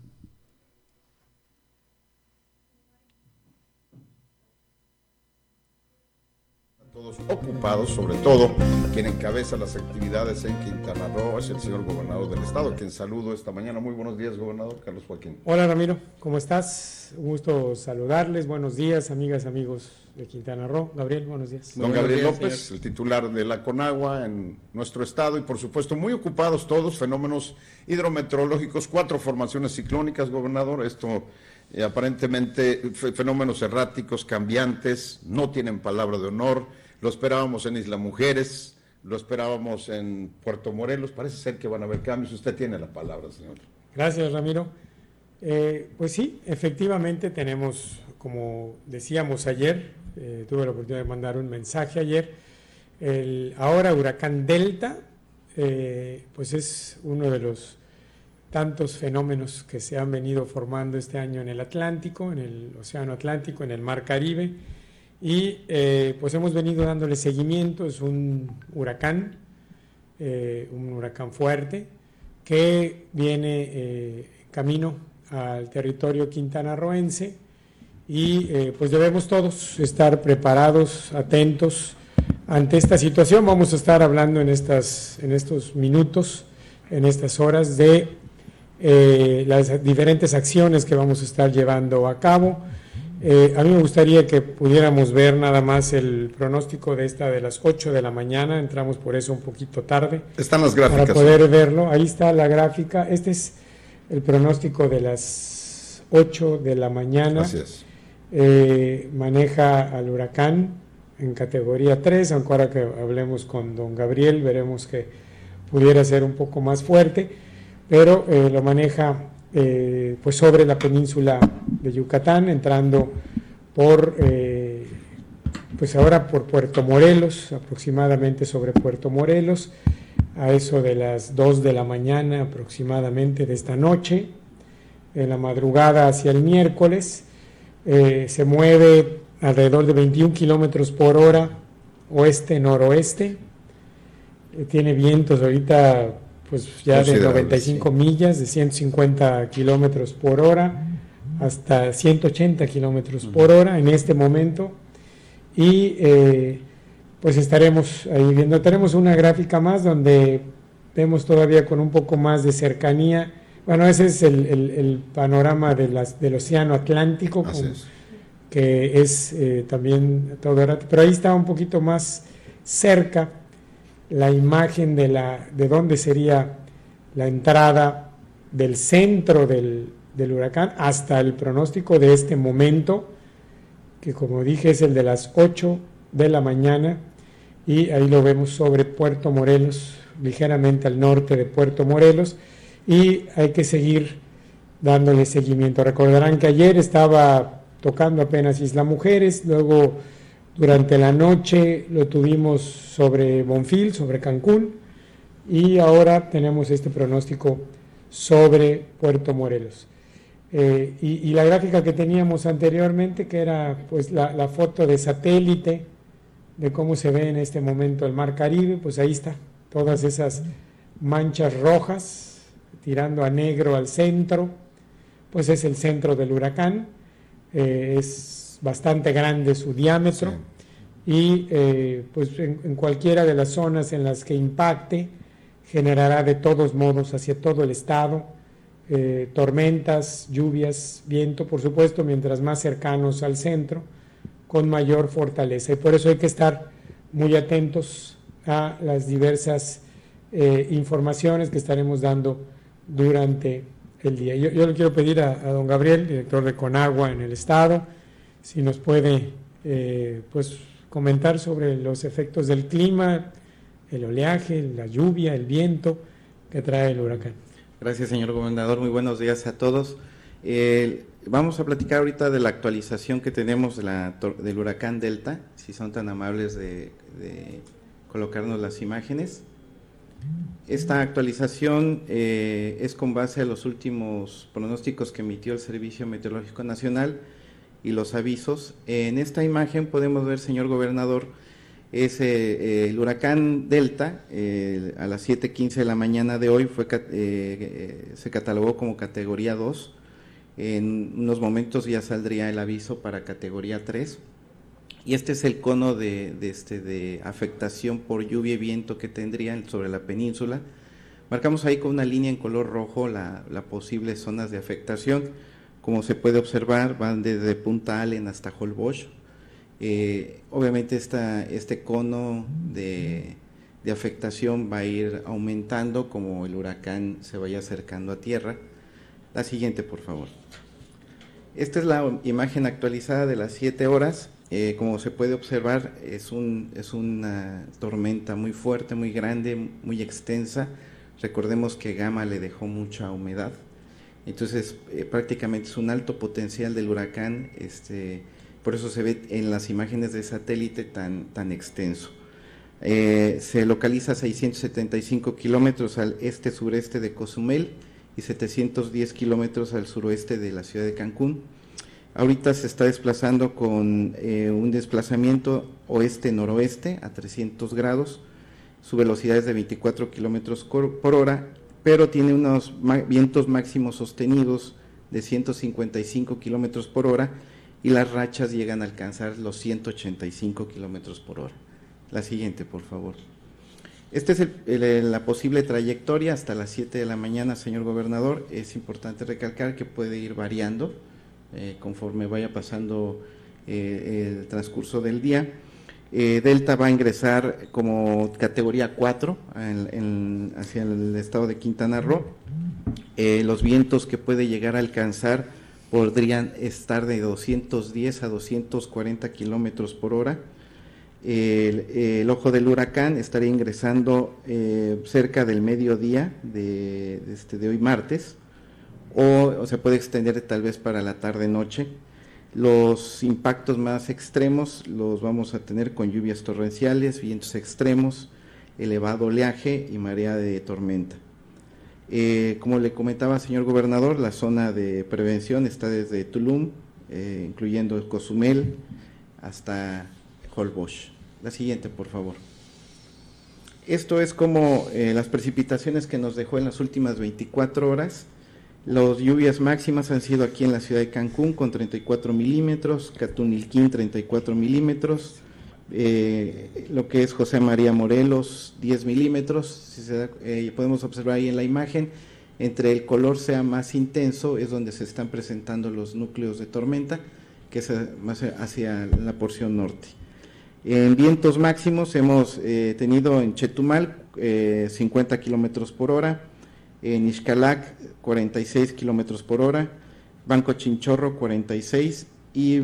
Ocupados, sobre todo quien encabeza las actividades en Quintana Roo es el señor gobernador del estado, quien saludo esta mañana. Muy buenos días, gobernador Carlos Joaquín. Hola Ramiro, ¿cómo estás? Un gusto saludarles. Buenos días, amigas, amigos de Quintana Roo. Gabriel, buenos días. Don Gabriel López, el titular de la Conagua en nuestro estado y por supuesto muy ocupados todos, fenómenos hidrometeorológicos, cuatro formaciones ciclónicas, gobernador. Esto eh, aparentemente fenómenos erráticos, cambiantes, no tienen palabra de honor lo esperábamos en Isla Mujeres, lo esperábamos en Puerto Morelos. Parece ser que van a haber cambios. Usted tiene la palabra, señor. Gracias, Ramiro. Eh, pues sí, efectivamente tenemos, como decíamos ayer, eh, tuve la oportunidad de mandar un mensaje ayer, el ahora huracán Delta, eh, pues es uno de los tantos fenómenos que se han venido formando este año en el Atlántico, en el Océano Atlántico, en el Mar Caribe y eh, pues hemos venido dándole seguimiento, es un huracán, eh, un huracán fuerte, que viene eh, camino al territorio quintanarroense y pues debemos todos estar preparados, atentos ante esta situación. Vamos a estar hablando en, estas, en estos minutos, en estas horas, de las diferentes acciones que vamos a estar llevando a cabo eh, a mí me gustaría que pudiéramos ver nada más el pronóstico de esta de las 8 de la mañana, entramos por eso un poquito tarde. Están las gráficas. Para poder verlo, ahí está la gráfica. Este es el pronóstico de las 8 de la mañana. Gracias. Eh, maneja al huracán en categoría 3, aunque ahora que hablemos con don Gabriel veremos que pudiera ser un poco más fuerte, pero eh, lo maneja eh, pues sobre la península de Yucatán, entrando por, eh, pues ahora por Puerto Morelos, aproximadamente sobre Puerto Morelos, a eso de las 2 de la mañana aproximadamente de esta noche, en la madrugada hacia el miércoles, eh, se mueve alrededor de 21 kilómetros por hora oeste-noroeste, tiene vientos ahorita pues ya de 95 millas, de 150 kilómetros por hora hasta 180 kilómetros por hora en este momento. Y eh, pues estaremos ahí viendo. Tenemos una gráfica más donde vemos todavía con un poco más de cercanía. Bueno, ese es el, panorama de las, del Océano Atlántico, que es eh, también todo pero ahí está un poquito más cerca la imagen de, la, de dónde sería la entrada del centro del, del huracán hasta el pronóstico de este momento, que como dije es el de las 8 de la mañana, y ahí lo vemos sobre Puerto Morelos, ligeramente al norte de Puerto Morelos, y hay que seguir dándole seguimiento. Recordarán que ayer estaba tocando apenas Isla Mujeres, luego durante la noche lo tuvimos sobre Bonfil, sobre Cancún, y ahora tenemos este pronóstico sobre Puerto Morelos. Eh, y, la gráfica que teníamos anteriormente, que era pues la, foto de satélite de cómo se ve en este momento el Mar Caribe, pues ahí está, todas esas manchas rojas tirando a negro al centro, pues es el centro del huracán, eh, es bastante grande su diámetro y eh, pues en, cualquiera de las zonas en las que impacte generará de todos modos hacia todo el estado eh, tormentas, lluvias, viento, por supuesto, mientras más cercanos al centro, con mayor fortaleza. Y por eso hay que estar muy atentos a las diversas informaciones que estaremos dando durante el día. Yo, le quiero pedir a, don Gabriel, director de Conagua en el Estado, si nos puede eh, pues, comentar sobre los efectos del clima, el oleaje, la lluvia, el viento que trae el huracán. Gracias, señor gobernador. Muy buenos días a todos. vamos a platicar ahorita de la actualización que tenemos de la, del huracán Delta, si son tan amables de colocarnos las imágenes. Esta actualización eh, es con base a los últimos pronósticos que emitió el Servicio Meteorológico Nacional y los avisos. En esta imagen podemos ver, señor gobernador, es eh, el huracán Delta, eh, a las 7.15 de la mañana de hoy fue, se catalogó como categoría 2. En unos momentos ya saldría el aviso para categoría 3 y este es el cono de, este, de afectación por lluvia y viento que tendrían sobre la península. Marcamos ahí con una línea en color rojo las la posibles zonas de afectación. Como se puede observar, van desde Punta Allen hasta Holbox. Eh, obviamente este cono de, afectación va a ir aumentando como el huracán se vaya acercando a tierra. La siguiente, por favor. Esta es la imagen actualizada de las 7 horas. Eh, como se puede observar, es una tormenta muy fuerte, muy grande, muy extensa. Recordemos que Gama le dejó mucha humedad. Entonces, eh, prácticamente es un alto potencial del huracán. Este, por eso se ve en las imágenes de satélite tan, tan extenso. Eh, se localiza a 675 kilómetros al este-sureste de Cozumel y 710 kilómetros al suroeste de la ciudad de Cancún Ahorita se está desplazando con eh, un desplazamiento oeste-noroeste a 300 grados. Su velocidad es de 24 kilómetros por hora, pero tiene unos vientos máximos sostenidos de 155 kilómetros por hora y las rachas llegan a alcanzar los 185 kilómetros por hora. La siguiente, por favor. Esta es la posible trayectoria hasta las 7 de la mañana, señor gobernador. Es importante recalcar que puede ir variando eh, conforme vaya pasando eh, el transcurso del día. Eh, Delta va a ingresar como categoría 4 hacia el estado de Quintana Roo. los vientos que puede llegar a alcanzar podrían estar de 210 a 240 kilómetros por hora. El, ojo del huracán estaría ingresando cerca del mediodía de, este, de hoy martes o, se puede extender tal vez para la tarde-noche. Los impactos más extremos los vamos a tener con lluvias torrenciales, vientos extremos, elevado oleaje y marea de tormenta. Eh, como le comentaba, señor gobernador, la zona de prevención está desde Tulum, eh, incluyendo Cozumel, hasta Holbox. La siguiente, por favor. Esto es como eh, las precipitaciones que nos dejó en las últimas 24 horas las lluvias máximas han sido aquí en la ciudad de Cancún con 34 milímetros, Catunilquín 34 milímetros, eh, lo que es José María Morelos, 10 milímetros, si se da, eh, podemos observar ahí en la imagen, entre el color sea más intenso es donde se están presentando los núcleos de tormenta, que es más hacia la porción norte. En vientos máximos hemos eh, tenido en Chetumal 50 kilómetros por hora, en Ixcalac 46 kilómetros por hora, Banco Chinchorro 46 y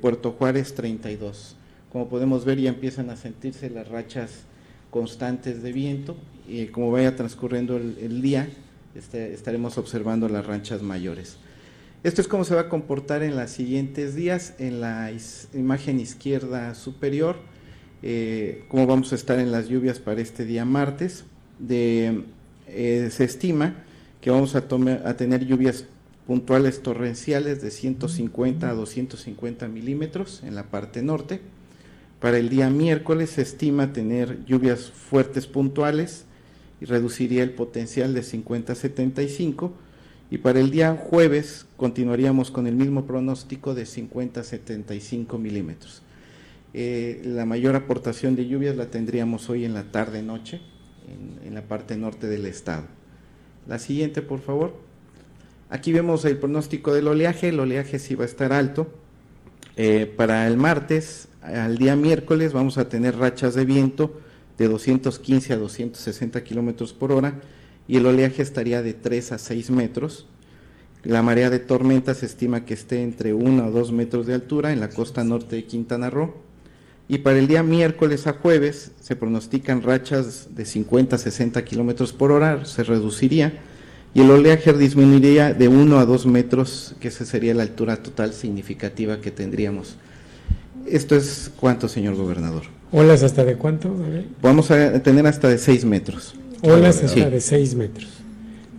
Puerto Juárez 32 como podemos ver ya empiezan a sentirse las rachas constantes de viento y como vaya transcurriendo el, día este, estaremos observando las ranchas mayores. Esto es cómo se va a comportar en los siguientes días. En la imagen izquierda superior, eh, cómo vamos a estar en las lluvias para este día martes. De, eh, se estima que vamos a, a tener lluvias puntuales torrenciales de 150 a 250 milímetros en la parte norte para el día miércoles se estima tener lluvias fuertes puntuales y reduciría el potencial de 50 a 75. Y para el día jueves continuaríamos con el mismo pronóstico de 50 a 75 milímetros. Eh, la mayor aportación de lluvias la tendríamos hoy en la tarde-noche en, la parte norte del estado. La siguiente, por favor. Aquí vemos el pronóstico del oleaje. El oleaje sí va a estar alto. Eh, para el martes al día miércoles vamos a tener rachas de viento de 215 a 260 kilómetros por hora y el oleaje estaría de 3 a 6 metros. La marea de tormenta se estima que esté entre 1 a 2 metros de altura en la costa norte de Quintana Roo. Y para el día miércoles a jueves se pronostican rachas de 50 a 60 kilómetros por hora, se reduciría y el oleaje disminuiría de 1 a 2 metros, que esa sería la altura total significativa que tendríamos. ¿Esto es cuánto, señor gobernador? ¿Olas hasta de cuánto? Vamos a tener hasta de 6 metros. Olas hasta de 6 metros.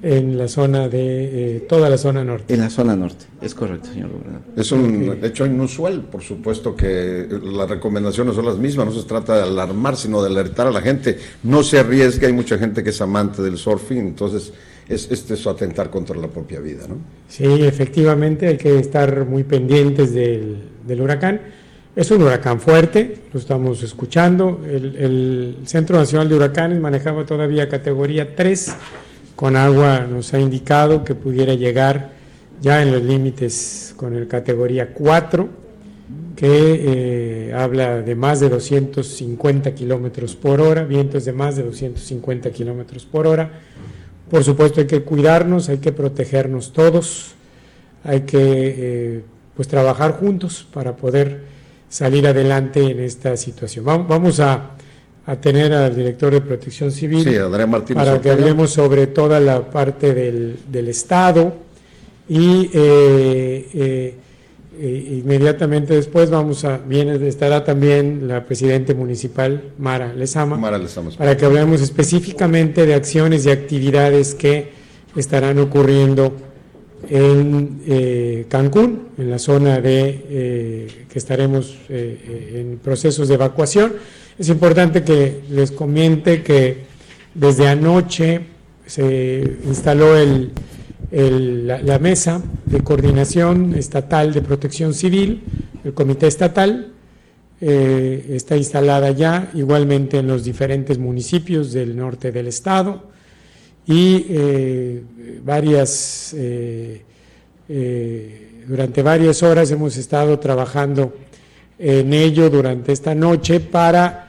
En la zona de, eh, toda la zona norte. En la zona norte, es correcto, señor gobernador. Es un hecho inusual, por supuesto que las recomendaciones son las mismas, no se trata de alarmar, sino de alertar a la gente. No se arriesgue, hay mucha gente que es amante del surfing, entonces es, este es atentar contra la propia vida, ¿no? Sí, efectivamente, hay que estar muy pendientes del, del huracán es un huracán fuerte, lo estamos escuchando. El, Centro Nacional de Huracanes manejaba todavía categoría 3, con agua nos ha indicado que pudiera llegar ya en los límites con el categoría 4, que eh, habla de más de 250 kilómetros por hora, vientos de más de 250 kilómetros por hora. Por supuesto hay que cuidarnos, hay que protegernos todos, hay que eh, pues trabajar juntos para poder salir adelante en esta situación. Vamos a, tener al director de Protección Civil para que hablemos sobre toda la parte del, del Estado y eh, eh, eh, inmediatamente después vamos a viene estará también la presidenta municipal Mara Lezama, Mara Lezama para que hablemos específicamente de acciones y actividades que estarán ocurriendo en eh, Cancún, en la zona de que estaremos en procesos de evacuación. Es importante que les comente que desde anoche se instaló el, la, mesa de coordinación estatal de protección civil, el comité estatal, está instalada ya igualmente en los diferentes municipios del norte del estado y eh, varias, eh, eh, durante varias horas hemos estado trabajando en ello durante esta noche para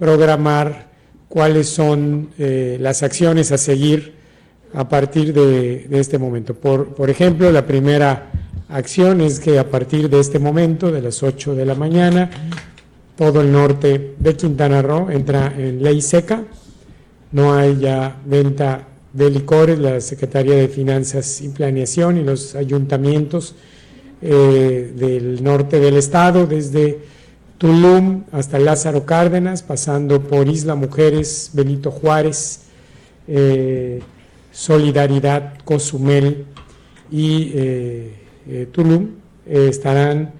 programar cuáles son las acciones a seguir a partir de, este momento. Por, por, ejemplo, la primera acción es que a partir de este momento, de las 8 de la mañana, todo el norte de Quintana Roo entra en ley seca, no hay ya venta de licores, la Secretaría de Finanzas y Planeación y los ayuntamientos eh, del norte del estado, desde Tulum hasta Lázaro Cárdenas, pasando por Isla Mujeres, Benito Juárez, eh, Solidaridad, Cozumel y eh, Tulum, estarán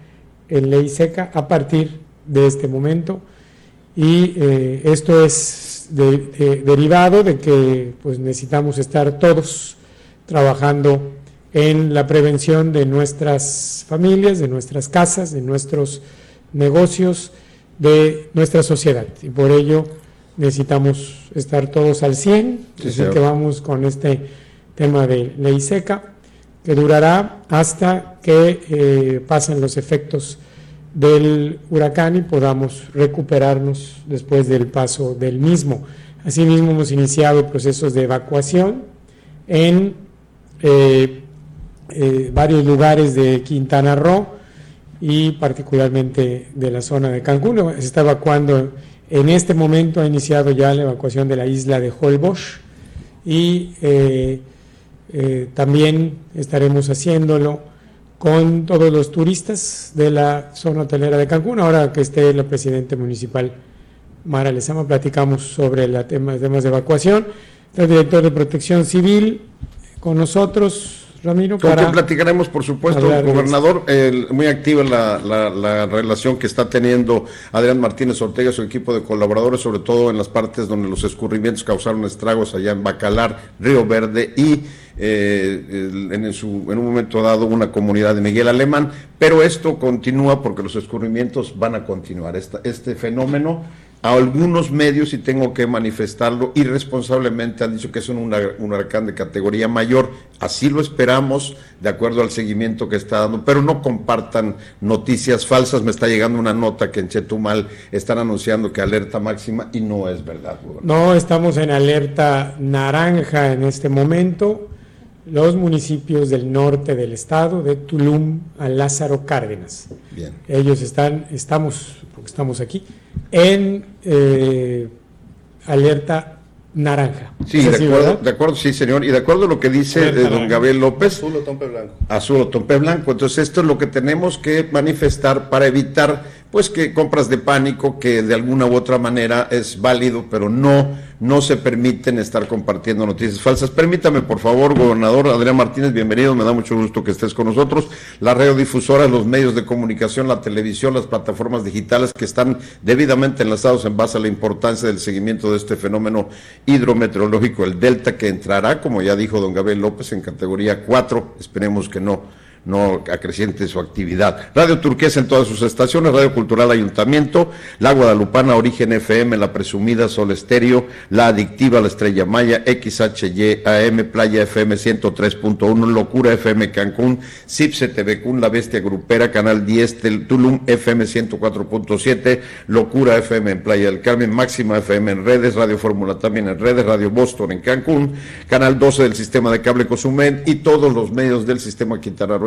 en ley seca a partir de este momento. Y esto es derivado de que pues, necesitamos estar todos trabajando en la prevención de nuestras familias, de nuestras casas, de nuestros negocios, de nuestra sociedad. Y por ello necesitamos estar todos al 100, Sí, así señor. que vamos con este tema de ley seca, que durará hasta que eh, pasen los efectos del huracán y podamos recuperarnos después del paso del mismo. Asimismo, hemos iniciado procesos de evacuación en eh, eh, varios lugares de Quintana Roo y particularmente de la zona de Cancún. Se está evacuando, en este momento ha iniciado ya la evacuación de la isla de Holbox y eh, eh, también estaremos haciéndolo con todos los turistas de la zona hotelera de Cancún. Ahora que esté la presidenta municipal Mara Lezama, platicamos sobre los temas, temas de evacuación. El director de Protección Civil con nosotros, Ramiro, Con para quien platicaremos, por supuesto, gobernador, muy activa la, la- la relación que está teniendo Adrián Martínez Ortega su equipo de colaboradores, sobre todo en las partes donde los escurrimientos causaron estragos allá en Bacalar, Río Verde y eh, en, su- en un momento dado una comunidad de Miguel Alemán, pero esto continúa porque los escurrimientos van a continuar. Esta- este fenómeno a algunos medios, y tengo que manifestarlo, irresponsablemente han dicho que es un, un huracán de categoría mayor. Así lo esperamos, de acuerdo al seguimiento que está dando, pero no compartan noticias falsas. Me está llegando una nota que en Chetumal están anunciando que alerta máxima y no es verdad. gobernador. No, estamos en alerta naranja en este momento. Los municipios del norte del estado, de Tulum a Lázaro Cárdenas. Bien. Ellos están, estamos, porque estamos aquí, en eh, alerta naranja. Sí, ¿Es de así, acuerdo, de acuerdo, sí, señor. Y de acuerdo a lo que dice eh, don. Gabriel López, Azul o tompe blanco. azul o tompe blanco. Entonces esto es lo que tenemos que manifestar para evitar pues que compras de pánico que de alguna u otra manera es válido, pero no no se permiten estar compartiendo noticias falsas. Permítame, por favor, gobernador Adrián Martínez, bienvenido, me da mucho gusto que estés con nosotros. Las radiodifusoras, los medios de comunicación, la televisión, las plataformas digitales que están debidamente enlazados en base a la importancia del seguimiento de este fenómeno hidrometeorológico, el Delta, que entrará, como ya dijo don Gabriel López, en categoría 4. Esperemos que no no acreciente su actividad. Radio Turquesa en todas sus estaciones, Radio Cultural Ayuntamiento, La Guadalupana, Origen FM, La Presumida, Sol Estéreo, La Adictiva, La Estrella Maya, XHY, AM, Playa FM 103.1, Locura FM Cancún, Cipse TV Cun, La Bestia Grupera, Canal 10, Tel- Tulum FM 104.7, Locura FM en Playa del Carmen, Máxima FM en redes, Radio Fórmula también en redes, Radio Boston en Cancún, Canal 12 del sistema de cable Cozumel y todos los medios del sistema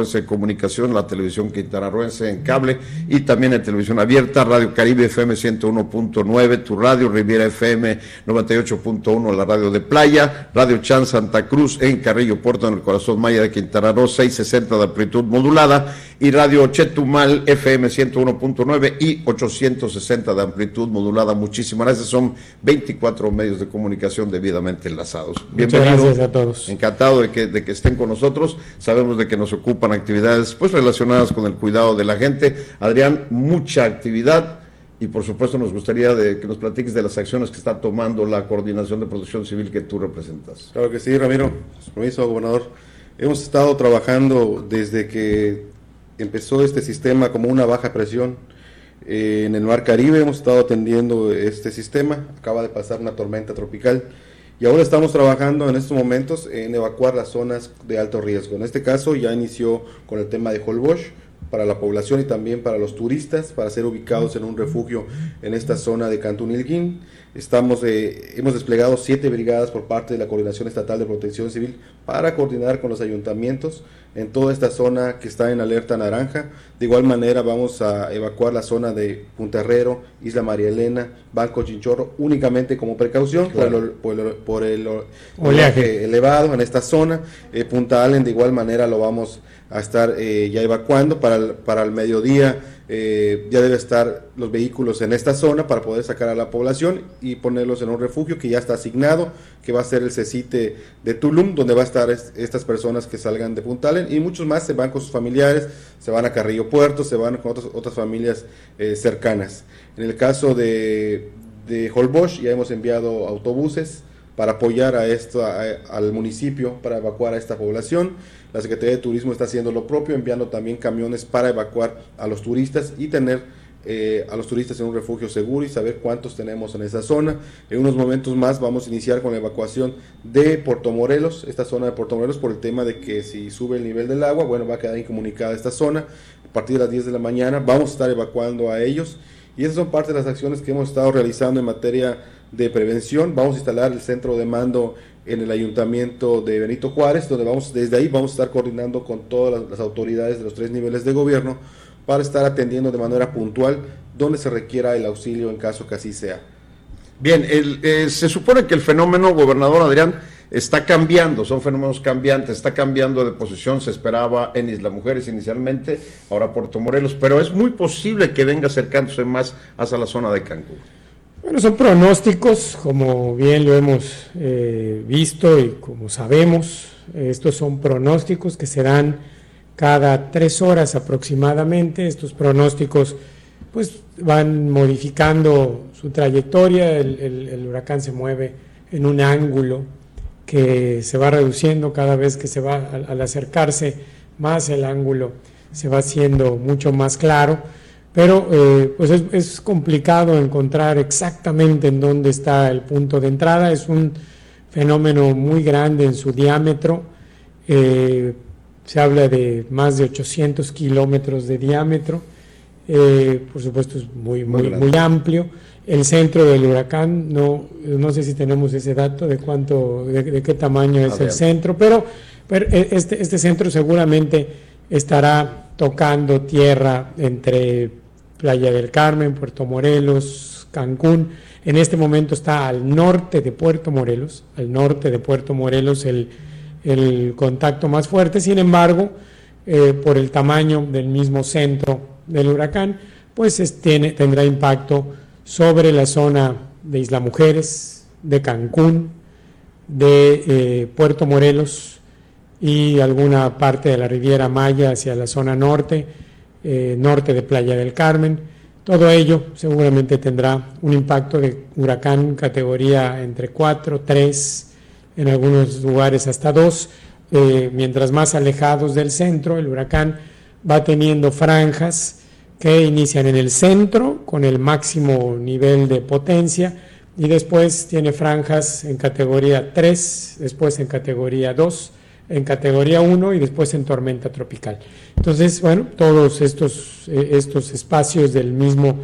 quintanarroense de comunicación, la televisión quintanarroense en cable y también en televisión abierta, Radio Caribe FM 101.9, tu radio Riviera FM 98.1, la radio de Playa, Radio Chan Santa Cruz en Carrillo Puerto, en el corazón maya de Quintana Roo, 660 de amplitud modulada y Radio Chetumal FM 101.9 y 860 de amplitud modulada. Muchísimas gracias, son 24 medios de comunicación debidamente enlazados. Muchas gracias a todos. Encantado de que, de que estén con nosotros. Sabemos de que nos ocupan actividades pues relacionadas con el cuidado de la gente. Adrián, mucha actividad y por supuesto nos gustaría de que nos platiques de las acciones que está tomando la Coordinación de Protección Civil que tú representas. Claro que sí, Ramiro. Su Permiso, gobernador. Hemos estado trabajando desde que empezó este sistema como una baja presión. Eh, en el Mar Caribe hemos estado atendiendo este sistema. Acaba de pasar una tormenta tropical. Y ahora estamos trabajando en estos momentos en evacuar las zonas de alto riesgo. En este caso ya inició con el tema de Holbox para la población y también para los turistas, para ser ubicados en un refugio en esta zona de Cantún Ilguín. Estamos, eh, hemos desplegado siete brigadas por parte de la Coordinación Estatal de Protección Civil para coordinar con los ayuntamientos en toda esta zona que está en alerta naranja. De igual manera vamos a evacuar la zona de Punta Herrero, Isla María Elena, Banco Chinchorro, únicamente como precaución por el, por el- por el oleaje elevado en esta zona. Eh, Punta Allen de igual manera lo vamos a estar eh, ya evacuando para el, para el mediodía. eh, ya debe estar los vehículos en esta zona para poder sacar a la población y ponerlos en un refugio que ya está asignado, que va a ser el CECITE de Tulum, donde va a estar es- estas personas que salgan de Punta Allen y muchos más se van con sus familiares, se van a Carrillo Puerto, se van con otras, otras familias eh, cercanas. En el caso de, de ya hemos enviado autobuses para apoyar a esto, a- al municipio para evacuar a esta población. La Secretaría de Turismo está haciendo lo propio, enviando también camiones para evacuar a los turistas y tener eh, a los turistas en un refugio seguro y saber cuántos tenemos en esa zona. En unos momentos más vamos a iniciar con la evacuación de Puerto Morelos, esta zona de Puerto Morelos, por el tema de que si sube el nivel del agua, bueno, va a quedar incomunicada esta zona. A partir de las 10 de la mañana vamos a estar evacuando a ellos y esas son parte de las acciones que hemos estado realizando en materia de prevención. Vamos a instalar el centro de mando en el ayuntamiento de Benito Juárez, donde vamos, desde ahí vamos a estar coordinando con todas las, autoridades de los tres niveles de gobierno para estar atendiendo de manera puntual donde se requiera el auxilio en caso que así sea. Bien, eh, se supone que el fenómeno, gobernador Adrián, está cambiando, son fenómenos cambiantes, está cambiando de posición, se esperaba en Isla Mujeres inicialmente, ahora Puerto Morelos, pero es muy posible que venga acercándose más hacia la zona de Cancún. Bueno, son pronósticos, como bien lo hemos eh, visto y como sabemos, estos son pronósticos que se dan cada tres horas aproximadamente. Estos pronósticos pues van modificando su trayectoria, el, huracán se mueve en un ángulo que se va reduciendo cada vez que se va al acercarse más el ángulo se va haciendo mucho más claro, pero eh, pues es, es complicado encontrar exactamente en dónde está el punto de entrada, es un fenómeno muy grande en su diámetro, eh, se habla de más de 800 kilómetros de diámetro, eh, por supuesto es muy, muy, muy amplio. El centro del huracán, no, no sé si tenemos ese dato de cuánto, de, de qué tamaño es el centro, pero, pero e- este, este centro seguramente estará tocando tierra entre Playa del Carmen, Puerto Morelos, Cancún. En este momento está al norte de Puerto Morelos, al norte de Puerto Morelos el, el contacto más fuerte. Sin embargo, eh, por el tamaño del mismo centro del huracán, pues es- tiene, tendrá impacto sobre la zona de Isla Mujeres, de Cancún, de eh, Puerto Morelos y alguna parte de la Riviera Maya hacia la zona norte, eh, norte de Playa del Carmen. Todo ello seguramente tendrá un impacto de huracán categoría entre 4, 3, en algunos lugares hasta 2. Eh, mientras más alejados del centro, el huracán va teniendo franjas que inician en el centro con el máximo nivel de potencia y después tiene franjas en categoría 3, después en categoría 2, en categoría 1 y después en tormenta tropical. Entonces, bueno, todos estos, eh, estos espacios del mismo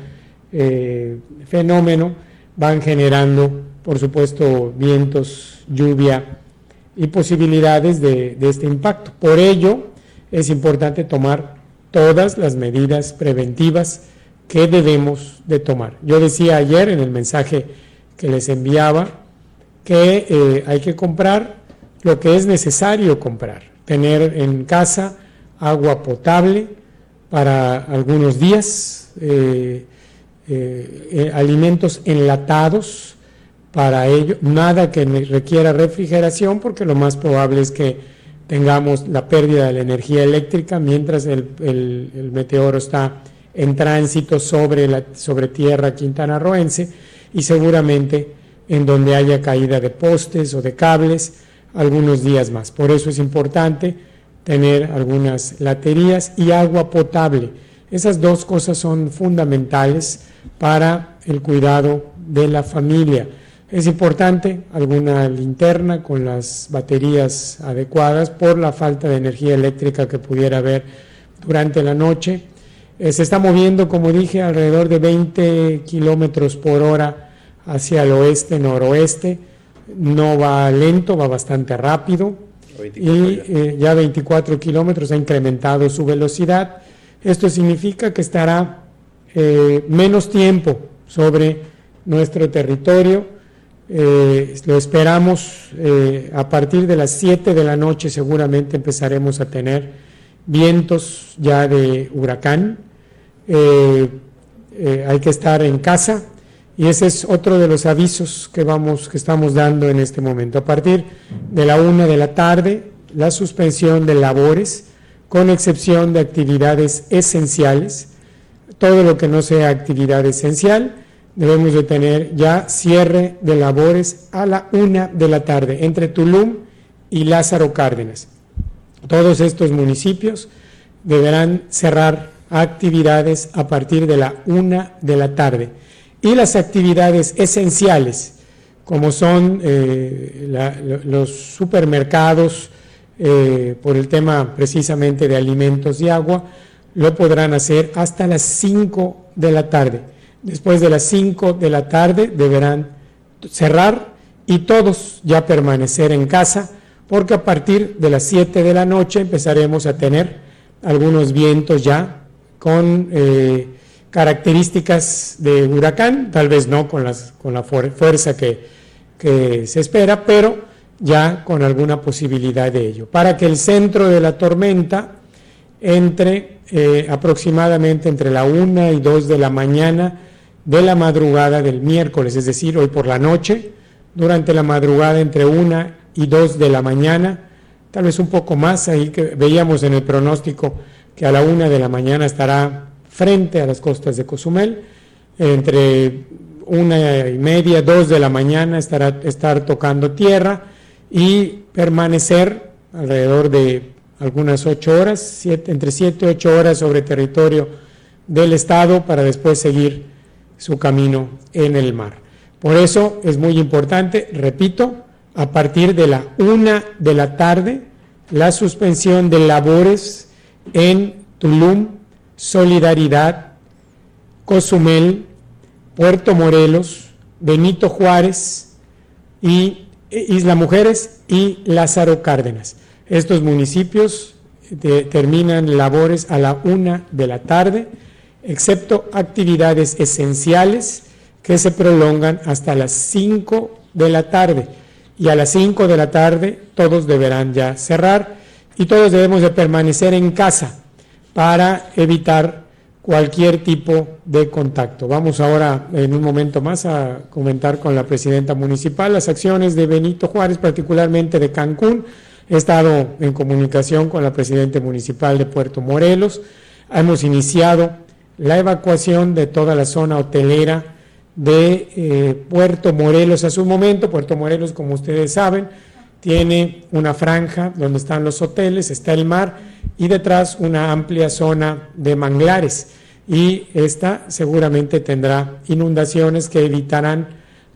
eh, fenómeno van generando, por supuesto, vientos, lluvia y posibilidades de, este impacto. Por ello, es importante tomar todas las medidas preventivas que debemos de tomar. Yo decía ayer en el mensaje que les enviaba que eh, hay que comprar lo que es necesario comprar, tener en casa agua potable para algunos días, eh, eh, eh, alimentos enlatados para ello, nada que requiera refrigeración porque lo más probable es que tengamos la pérdida de la energía eléctrica mientras el meteoro está en tránsito sobre, la, sobre tierra quintanarroense y seguramente en donde haya caída de postes o de cables algunos días más. Por eso es importante tener algunas laterías y agua potable. Esas dos cosas son fundamentales para el cuidado de la familia. Es importante alguna linterna con las baterías adecuadas por la falta de energía eléctrica que pudiera haber durante la noche. Eh, se está moviendo, como dije, alrededor de 20 kilómetros por hora hacia el oeste-noroeste. No va lento, va bastante rápido. Y eh, ya 24 kilómetros ha incrementado su velocidad. Esto significa que estará eh, menos tiempo sobre nuestro territorio. Eh, lo esperamos eh, a partir de las 7 de la noche seguramente empezaremos a tener vientos ya de huracán. Eh, eh, hay que estar en casa y ese es otro de los avisos que vamos que estamos dando en este momento. A partir de la una de la tarde, la suspensión de labores, con excepción de actividades esenciales. Todo lo que no sea actividad esencial, debemos de tener ya cierre de labores a la una de la tarde entre Tulum y Lázaro Cárdenas. Todos estos municipios deberán cerrar actividades a partir de la una de la tarde. Y las actividades esenciales, como son eh, los supermercados, eh, por el tema precisamente de alimentos y agua, lo podrán hacer hasta las 5 de la tarde. Después de las 5 de la tarde deberán cerrar y todos ya permanecer en casa, porque a partir de las 7 de la noche empezaremos a tener algunos vientos ya con eh, características de huracán, tal vez no con, las, con la fuer- fuerza que, que se espera, pero ya con alguna posibilidad de ello. Para que el centro de la tormenta entre eh, aproximadamente entre la 1 y 2 de la mañana de la madrugada del miércoles, es decir, hoy por la noche, durante la madrugada entre 1 y 2 de la mañana, tal vez un poco más, ahí que veíamos en el pronóstico que a la 1 de la mañana estará frente a las costas de Cozumel, entre una y media, dos de la mañana estará estar tocando tierra y permanecer alrededor de algunas ocho horas, entre siete y ocho horas sobre territorio del estado para después seguir su camino en el mar. Por eso es muy importante, repito, a partir de la una de la tarde, la suspensión de labores en Tulum, Solidaridad, Cozumel, Puerto Morelos, Benito Juárez y eh, Isla Mujeres y Lázaro Cárdenas. Estos municipios de- terminan labores a la una de la tarde, excepto actividades esenciales que se prolongan hasta las 5 de la tarde. Y a las 5 de la tarde todos deberán ya cerrar y todos debemos de permanecer en casa para evitar cualquier tipo de contacto. Vamos ahora en un momento más a comentar con la presidenta municipal las acciones de Benito Juárez, particularmente de Cancún. He estado en comunicación con la presidenta municipal de Puerto Morelos. Hemos iniciado la evacuación de toda la zona hotelera de eh, Puerto Morelos a su momento. Puerto Morelos, como ustedes saben, tiene una franja donde están los hoteles, está el mar y detrás una amplia zona de manglares. Y esta seguramente tendrá inundaciones que evitarán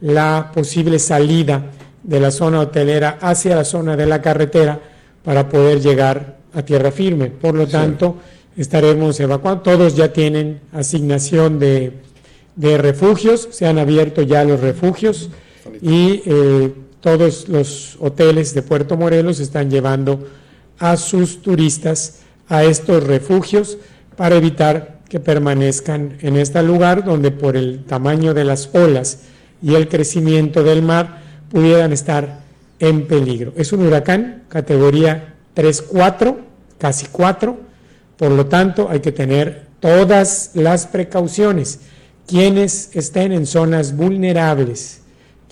la posible salida de la zona hotelera hacia la zona de la carretera para poder llegar a tierra firme. Por lo tanto, estaremos evacuando. Todos ya tienen asignación de, de refugios, se han abierto ya los refugios y eh, todos los hoteles de Puerto Morelos están llevando a sus turistas a estos refugios para evitar que permanezcan en este lugar donde por el tamaño de las olas y el crecimiento del mar pudieran estar en peligro. Es un huracán categoría 3-4, casi 4, por lo tanto hay que tener todas las precauciones. Quienes estén en zonas vulnerables,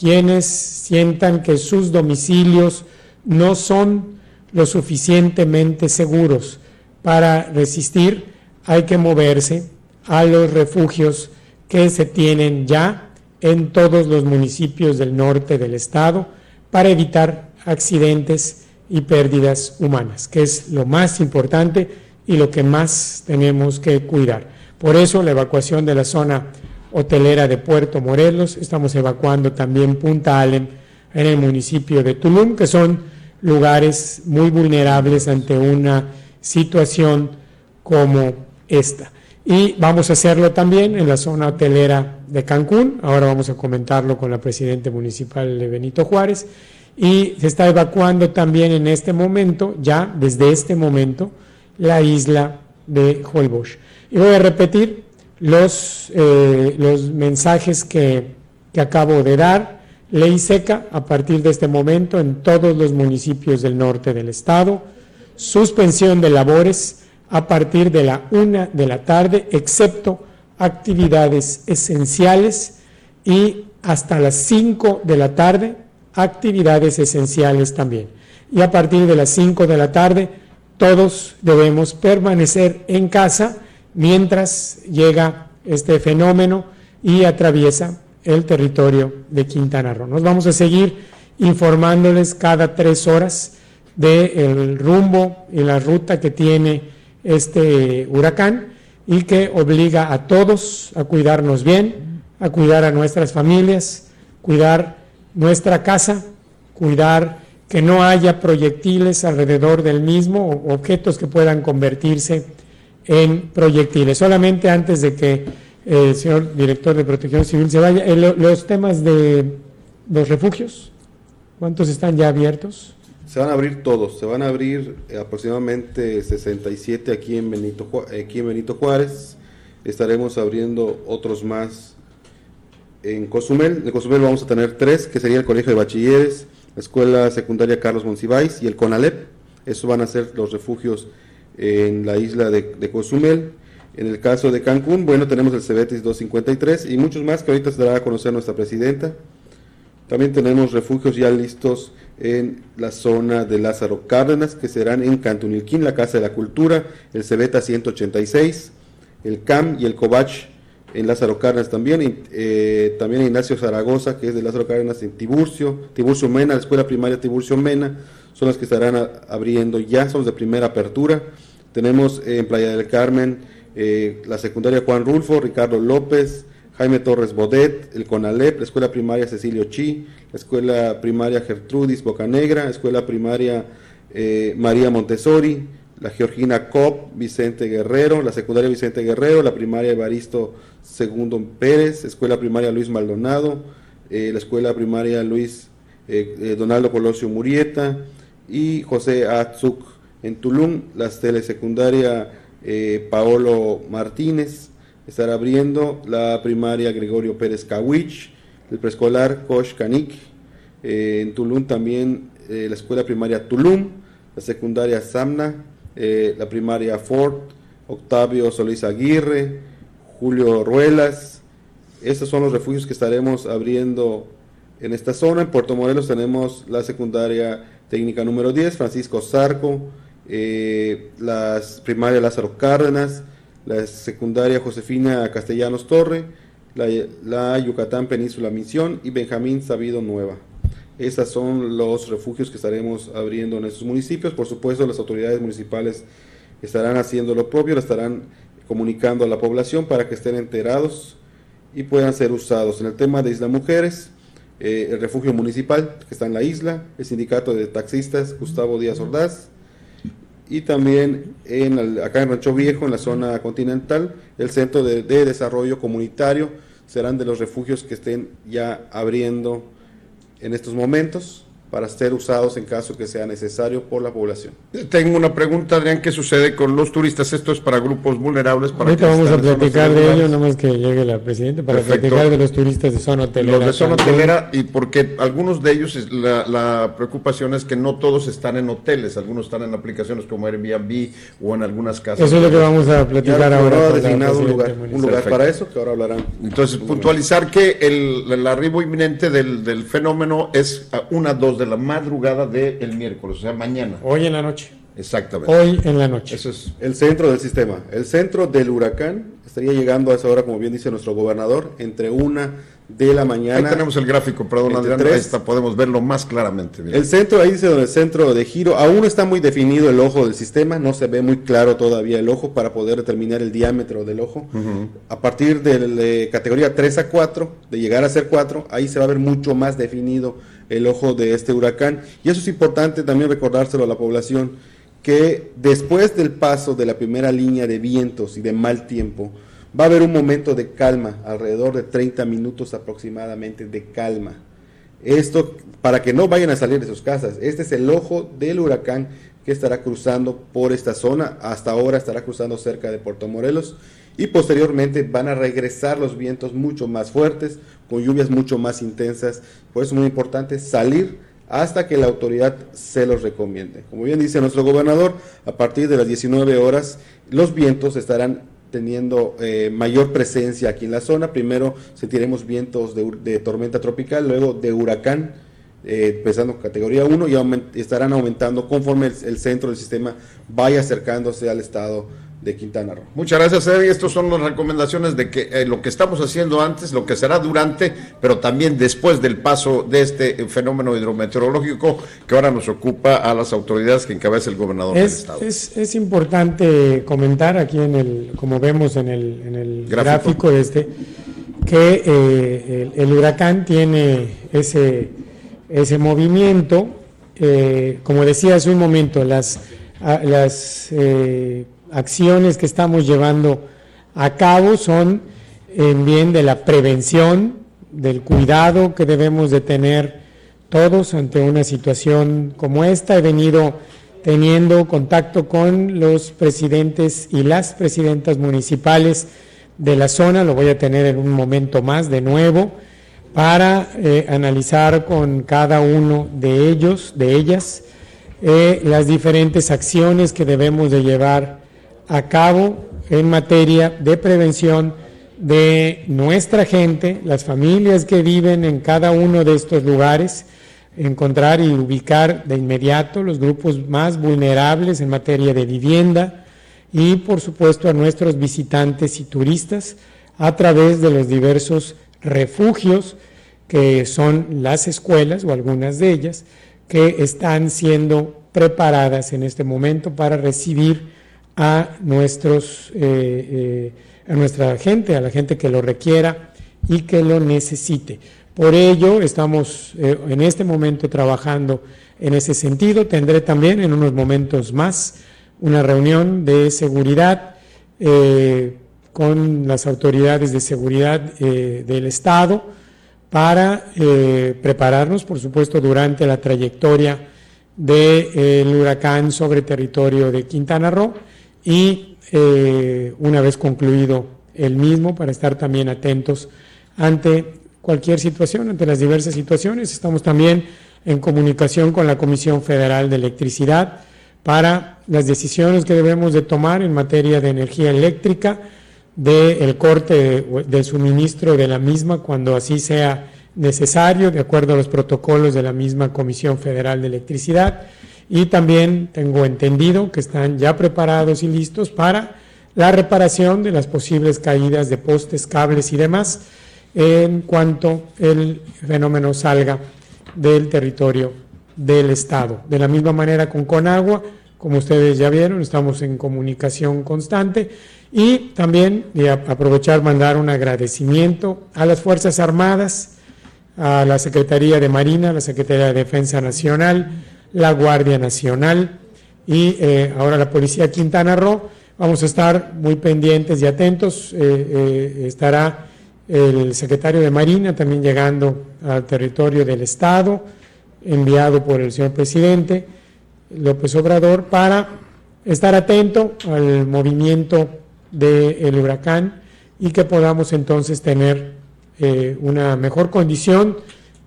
quienes sientan que sus domicilios no son lo suficientemente seguros para resistir, hay que moverse a los refugios que se tienen ya en todos los municipios del norte del estado para evitar accidentes y pérdidas humanas, que es lo más importante y lo que más tenemos que cuidar. Por eso la evacuación de la zona hotelera de Puerto Morelos, estamos evacuando también Punta Alem en el municipio de Tulum, que son lugares muy vulnerables ante una situación como esta. Y vamos a hacerlo también en la zona hotelera de Cancún, ahora vamos a comentarlo con la presidenta municipal de Benito Juárez, y se está evacuando también en este momento, ya desde este momento, la isla de Holbox. Y voy a repetir los, eh, los mensajes que, que acabo de dar. Ley seca a partir de este momento en todos los municipios del norte del estado. Suspensión de labores a partir de la una de la tarde, excepto actividades esenciales y hasta las 5 de la tarde, actividades esenciales también. Y a partir de las 5 de la tarde, todos debemos permanecer en casa mientras llega este fenómeno y atraviesa el territorio de Quintana Roo. Nos vamos a seguir informándoles cada tres horas del rumbo y la ruta que tiene este huracán y que obliga a todos a cuidarnos bien, a cuidar a nuestras familias, cuidar nuestra casa, cuidar que no haya proyectiles alrededor del mismo o objetos que puedan convertirse en proyectiles. Solamente antes de que eh, el señor director de Protección Civil se vaya, eh, lo- los temas de los refugios, ¿cuántos están ya abiertos? Se van a abrir todos, se van a abrir eh, aproximadamente 67 aquí en Benito, aquí en Benito Juárez, estaremos abriendo otros más en Cozumel, en Cozumel vamos a tener tres, que sería el Colegio de Bachilleres, la Escuela Secundaria Carlos Monsiváis y el CONALEP, esos van a ser los refugios en la isla de, de Cozumel. En el caso de Cancún, bueno, tenemos el Cebetis 253 y muchos más que ahorita se dará a conocer nuestra presidenta. También tenemos refugios ya listos en la zona de Lázaro Cárdenas, que serán en Cantunilquín, la Casa de la Cultura, el Cebeta 186, el CAM y el Covach en Lázaro Cárdenas también, eh, también Ignacio Zaragoza, que es de Lázaro Cárdenas en Tiburcio, Tiburcio Mena, la Escuela Primaria Tiburcio Mena, son las que estarán abriendo ya, son de primera apertura. Tenemos en Playa del Carmen eh, la secundaria Juan Rulfo, Ricardo López, Jaime Torres Bodet, el CONALEP, la Escuela Primaria Cecilio Chi, la Escuela Primaria Gertrudis Bocanegra, Escuela Primaria eh, María Montessori, la Georgina Cop, Vicente Guerrero, la Secundaria Vicente Guerrero, la Primaria Evaristo Segundo Pérez, Escuela Primaria Luis Maldonado, eh, la Escuela Primaria Luis Donaldo Colosio Murieta y José Atzuk en Tulum, la telesecundaria eh, Paolo Martínez, estará abriendo la primaria Gregorio Pérez Cawich, el preescolar Kosh Kanik, eh, en Tulum también eh, la escuela primaria Tulum, la secundaria Samna, la primaria Ford, Octavio Solís Aguirre, Julio Ruelas. Estos son los refugios que estaremos abriendo en esta zona. En Puerto Morelos tenemos la secundaria técnica número 10, Francisco Zarco, eh, las primaria Lázaro Cárdenas, la secundaria Josefina Castellanos Torre, la, Yucatán Península Misión y Benjamín Sabido Nueva. Esos son los refugios que estaremos abriendo en estos municipios. Por supuesto, las autoridades municipales estarán haciendo lo propio, estarán comunicando a la población para que estén enterados y puedan ser usados. En el tema de Isla Mujeres, eh, el refugio municipal que está en la isla, el sindicato de taxistas Gustavo Díaz Ordaz, y también en acá en Rancho Viejo, en la zona continental, el Centro de Desarrollo Comunitario. Serán de los refugios que estén ya abriendo en estos momentos para ser usados en caso que sea necesario por la población. Tengo una pregunta, Adrián, ¿qué sucede con los turistas? Esto es para grupos vulnerables. Para Ahorita vamos a platicar de ello, nomás que llegue la presidenta, para Perfecto. platicar de los turistas de zona hotelera. Los de zona hotelera, y porque algunos de ellos, la, la preocupación es que no todos están en hoteles, algunos están en aplicaciones como Airbnb o en algunas casas. Eso es lo que vamos a platicar ahora ha designado un lugar, un lugar para eso, que ahora hablarán. Entonces, puntualizar que el, el arribo inminente del, del fenómeno es una, dos de la madrugada del miércoles, o sea, mañana. Hoy en la noche. Exactamente. Hoy en la noche. Eso es. El centro del sistema. El centro del huracán estaría llegando a esa hora, como bien dice nuestro gobernador, entre una de la mañana. Ahí tenemos el gráfico, perdón, Adrián, ahí está, podemos verlo más claramente. mira. El centro, ahí dice donde el centro de giro, aún está muy definido el ojo del sistema, no se ve muy claro todavía el ojo para poder determinar el diámetro del ojo. A partir de la categoría 3 a 4, de llegar a ser 4, ahí se va a ver mucho más definido el ojo de este huracán. Y eso es importante también recordárselo a la población, que después del paso de la primera línea de vientos y de mal tiempo, va a haber un momento de calma, alrededor de 30 minutos aproximadamente de calma. Esto para que no vayan a salir de sus casas. Este es el ojo del huracán que estará cruzando por esta zona. Hasta ahora estará cruzando cerca de Puerto Morelos y posteriormente van a regresar los vientos mucho más fuertes, con lluvias mucho más intensas. Por eso es muy importante salir hasta que la autoridad se los recomiende. Como bien dice nuestro gobernador, a partir de las 19 horas los vientos estarán teniendo eh, mayor presencia aquí en la zona. Primero sentiremos vientos de, tormenta tropical, luego de huracán, eh, empezando categoría 1 y estarán aumentando conforme el centro del sistema vaya acercándose al estado de Quintana Roo. Muchas gracias, Eddie. Estas son las recomendaciones de que eh, lo que estamos haciendo antes, lo que será durante, pero también después del paso de este fenómeno hidrometeorológico que ahora nos ocupa a las autoridades que encabeza el gobernador del Es, estado. es, es importante comentar aquí en el, como vemos en el, en el Gráfico. gráfico. este, que eh, el, el huracán tiene ese, ese movimiento, eh, como decía hace un momento, las, a- las eh, acciones que estamos llevando a cabo son en bien de la prevención, del cuidado que debemos de tener todos ante una situación como esta. He venido teniendo contacto con los presidentes y las presidentas municipales de la zona, lo voy a tener en un momento más de nuevo, para eh, analizar con cada uno de ellos, de ellas, eh, las diferentes acciones que debemos de llevar a cabo en materia de prevención de nuestra gente, las familias que viven en cada uno de estos lugares, encontrar y ubicar de inmediato los grupos más vulnerables en materia de vivienda y por supuesto a nuestros visitantes y turistas a través de los diversos refugios que son las escuelas o algunas de ellas que están siendo preparadas en este momento para recibir a nuestros eh, eh, a nuestra gente, a la gente que lo requiera y que lo necesite. Por ello estamos eh, en este momento trabajando en ese sentido. Tendré también en unos momentos más una reunión de seguridad con las autoridades de seguridad del Estado para prepararnos, por supuesto, durante la trayectoria del huracán sobre territorio de Quintana Roo y eh, una vez concluido el mismo, para estar también atentos ante cualquier situación, ante las diversas situaciones. Estamos también en comunicación con la Comisión Federal de Electricidad para las decisiones que debemos de tomar en materia de energía eléctrica, del corte de- del suministro de la misma cuando así sea necesario, de acuerdo a los protocolos de la misma Comisión Federal de Electricidad. Y también tengo entendido que están ya preparados y listos para la reparación de las posibles caídas de postes, cables y demás en cuanto el fenómeno salga del territorio del Estado. De la misma manera con Conagua, como ustedes ya vieron, estamos en comunicación constante y también a- aprovechar mandar un agradecimiento a las Fuerzas Armadas, a la Secretaría de Marina, la Secretaría de Defensa Nacional, la Guardia Nacional y eh, ahora la Policía Quintana Roo. Vamos a estar muy pendientes y atentos. eh, eh, estará el secretario de Marina también llegando al territorio del Estado, enviado por el señor presidente López Obrador, para estar atento al movimiento del huracán y que podamos entonces tener una mejor condición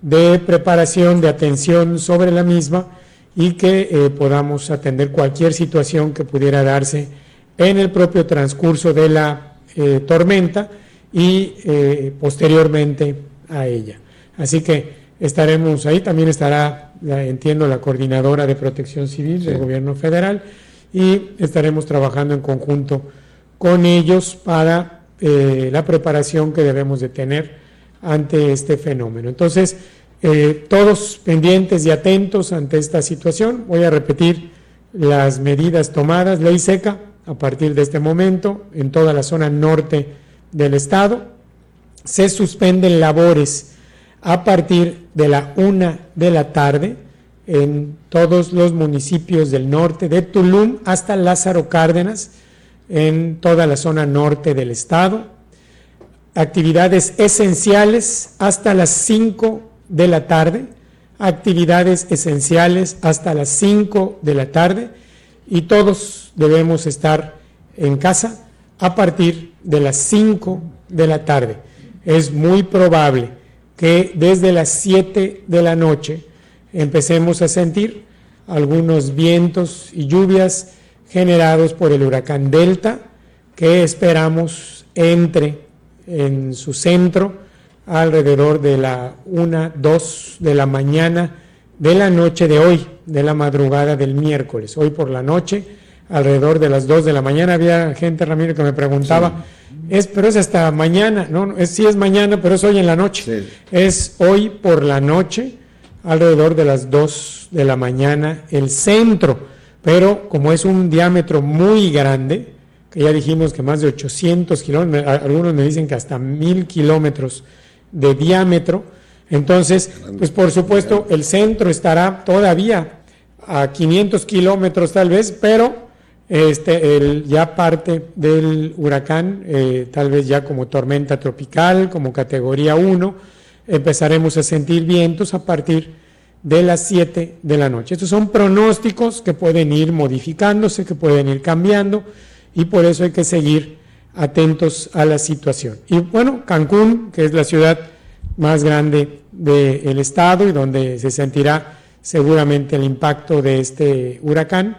de preparación, de atención sobre la misma y que eh, podamos atender cualquier situación que pudiera darse en el propio transcurso de la eh, tormenta y eh, posteriormente a ella. Así que estaremos ahí, también estará, la- entiendo, la coordinadora de protección civil del gobierno federal y estaremos trabajando en conjunto con ellos para la preparación que debemos de tener ante este fenómeno. Entonces, eh, todos pendientes y atentos ante esta situación. Voy a repetir las medidas tomadas. Ley seca a partir de este momento en toda la zona norte del estado. Se suspenden labores a partir de la una de la tarde en todos los municipios del norte, de Tulum hasta Lázaro Cárdenas, en toda la zona norte del estado. Actividades esenciales hasta las 5 de la tarde, actividades esenciales hasta las 5 de la tarde y todos debemos estar en casa a partir de las 5 de la tarde. Es muy probable que desde las 7 de la noche empecemos a sentir algunos vientos y lluvias generados por el huracán Delta que esperamos entre en su centro alrededor de la 1, 2 de la mañana de la noche de hoy, de la madrugada del miércoles. Hoy por la noche alrededor de las 2 de la mañana. Había gente, Ramiro, que me preguntaba, es, pero es hasta mañana, no, es, sí es mañana, pero es hoy en la noche. Es hoy por la noche, alrededor de las 2 de la mañana, el centro, pero como es un diámetro muy grande, que ya dijimos que más de 800 kilómetros, algunos me dicen que hasta 1000 kilómetros de diámetro, entonces, pues por supuesto, el centro estará todavía a 500 kilómetros tal vez, pero este, el, ya parte del huracán, eh, tal vez ya como tormenta tropical, como categoría 1, empezaremos a sentir vientos a partir de las 7 de la noche. Estos son pronósticos que pueden ir modificándose, que pueden ir cambiando y por eso hay que seguir atentos a la situación. Y bueno, Cancún, que es la ciudad más grande del estado y donde se sentirá seguramente el impacto de este huracán,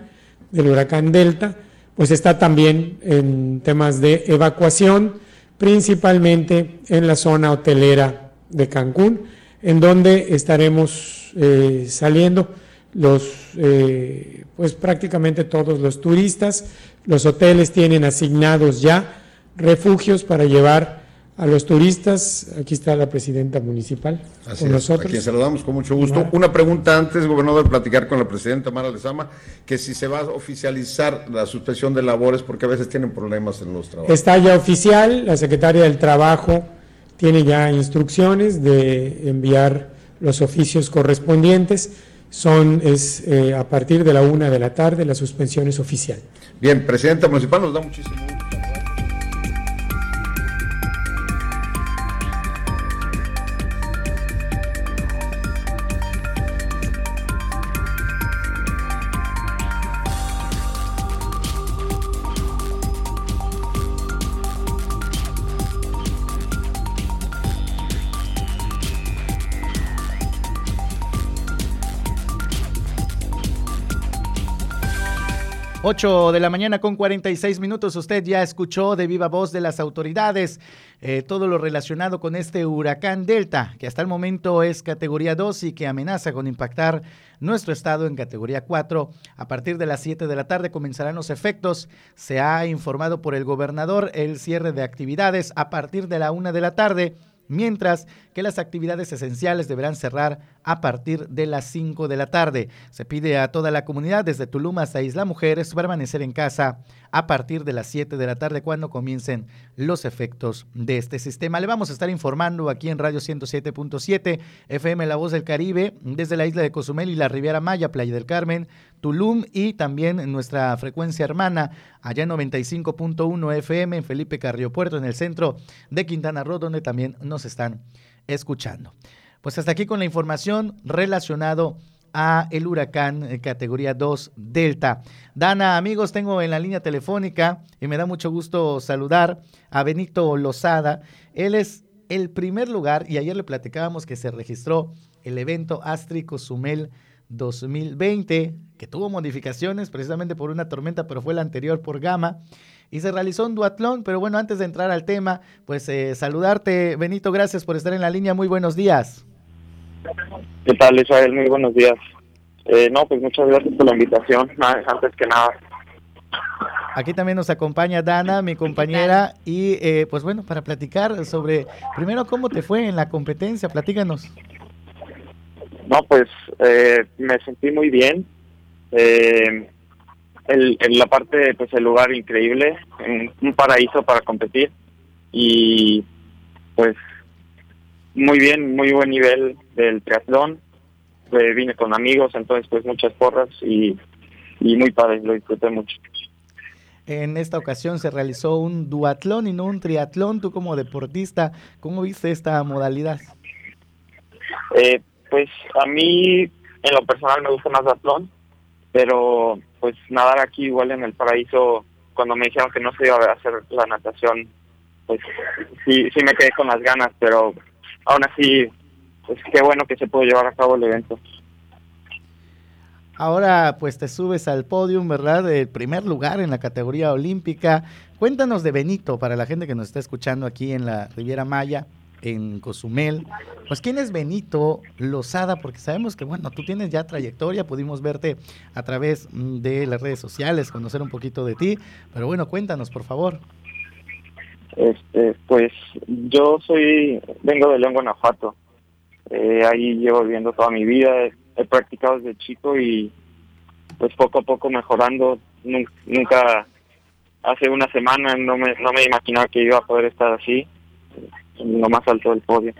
del huracán Delta, pues está también en temas de evacuación, principalmente en la zona hotelera de Cancún, en donde estaremos eh, saliendo los, eh, pues prácticamente todos los turistas. Los hoteles tienen asignados ya refugios para llevar a los turistas. Aquí está la presidenta municipal con nosotros. A quien saludamos con mucho gusto. Una pregunta antes, gobernador, platicar con la presidenta Mara Lezama, que si se va a oficializar la suspensión de labores, porque a veces tienen problemas en los trabajos. Está ya oficial, la secretaria del Trabajo tiene ya instrucciones de enviar los oficios correspondientes. Son es eh, a partir de la una de la tarde la suspensión es oficial. Bien, presidenta municipal, nos da muchísimo 8 de la mañana con 46 minutos. Usted ya escuchó de viva voz de las autoridades eh, todo lo relacionado con este huracán Delta, que hasta el momento es categoría 2 y que amenaza con impactar nuestro estado en categoría 4. A partir de las 7 de la tarde comenzarán los efectos. Se ha informado por el gobernador el cierre de actividades a partir de la 1 de la tarde mientras que las actividades esenciales deberán cerrar a partir de las 5 de la tarde. Se pide a toda la comunidad, desde Tulum hasta Isla Mujeres, permanecer en casa a partir de las 7 de la tarde cuando comiencen los efectos de este sistema. Le vamos a estar informando aquí en Radio 107.7 FM La Voz del Caribe, desde la isla de Cozumel y la Riviera Maya, Playa del Carmen, Tulum y también en nuestra frecuencia hermana allá en 95.1 FM en Felipe Carrillo Puerto, en el centro de Quintana Roo, donde también nos están escuchando. Pues hasta aquí con la información relacionado a el huracán eh, categoría 2 Delta. Dana, amigos, tengo en la línea telefónica y me da mucho gusto saludar a Benito Lozada. Él es el primer lugar y ayer le platicábamos que se registró el evento Astri Cozumel 2020, que tuvo modificaciones precisamente por una tormenta, pero fue la anterior por Gama. Y se realizó un duatlón, pero bueno, antes de entrar al tema, pues eh, saludarte, Benito, gracias por estar en la línea, muy buenos días. ¿Qué tal, Israel? Muy buenos días. Eh, no, pues muchas gracias por la invitación, antes que nada. Aquí también nos acompaña Dana, mi compañera, y eh, pues bueno, para platicar sobre, primero, ¿cómo te fue en la competencia? Platícanos. No, pues eh, me sentí muy bien. Eh, el, en la parte, pues el lugar increíble, un paraíso para competir y pues muy bien, muy buen nivel del triatlón. Eh, vine con amigos, entonces pues muchas porras y, y muy padre, lo disfruté mucho. En esta ocasión se realizó un duatlón y no un triatlón. Tú como deportista, ¿cómo viste esta modalidad? Eh, pues a mí, en lo personal, me gusta más duatlón, pero pues nadar aquí igual en el paraíso, cuando me dijeron que no se iba a hacer la natación, pues sí, sí me quedé con las ganas, pero aún así, pues qué bueno que se pudo llevar a cabo el evento. Ahora pues te subes al podium, ¿verdad? El primer lugar en la categoría olímpica. Cuéntanos de Benito para la gente que nos está escuchando aquí en la Riviera Maya. en Cozumel. Pues, ¿quién es Benito Lozada? Porque sabemos que, bueno, tú tienes ya trayectoria, pudimos verte a través mm, de las redes sociales, conocer un poquito de ti, pero bueno, cuéntanos, por favor. Este, pues yo soy, vengo de León, Guanajuato. Eh, ahí llevo viviendo toda mi vida. He, practicado desde chico y pues poco a poco mejorando. Nunca, hace una semana no me, no me imaginaba que iba a poder estar así, en lo más alto del podio.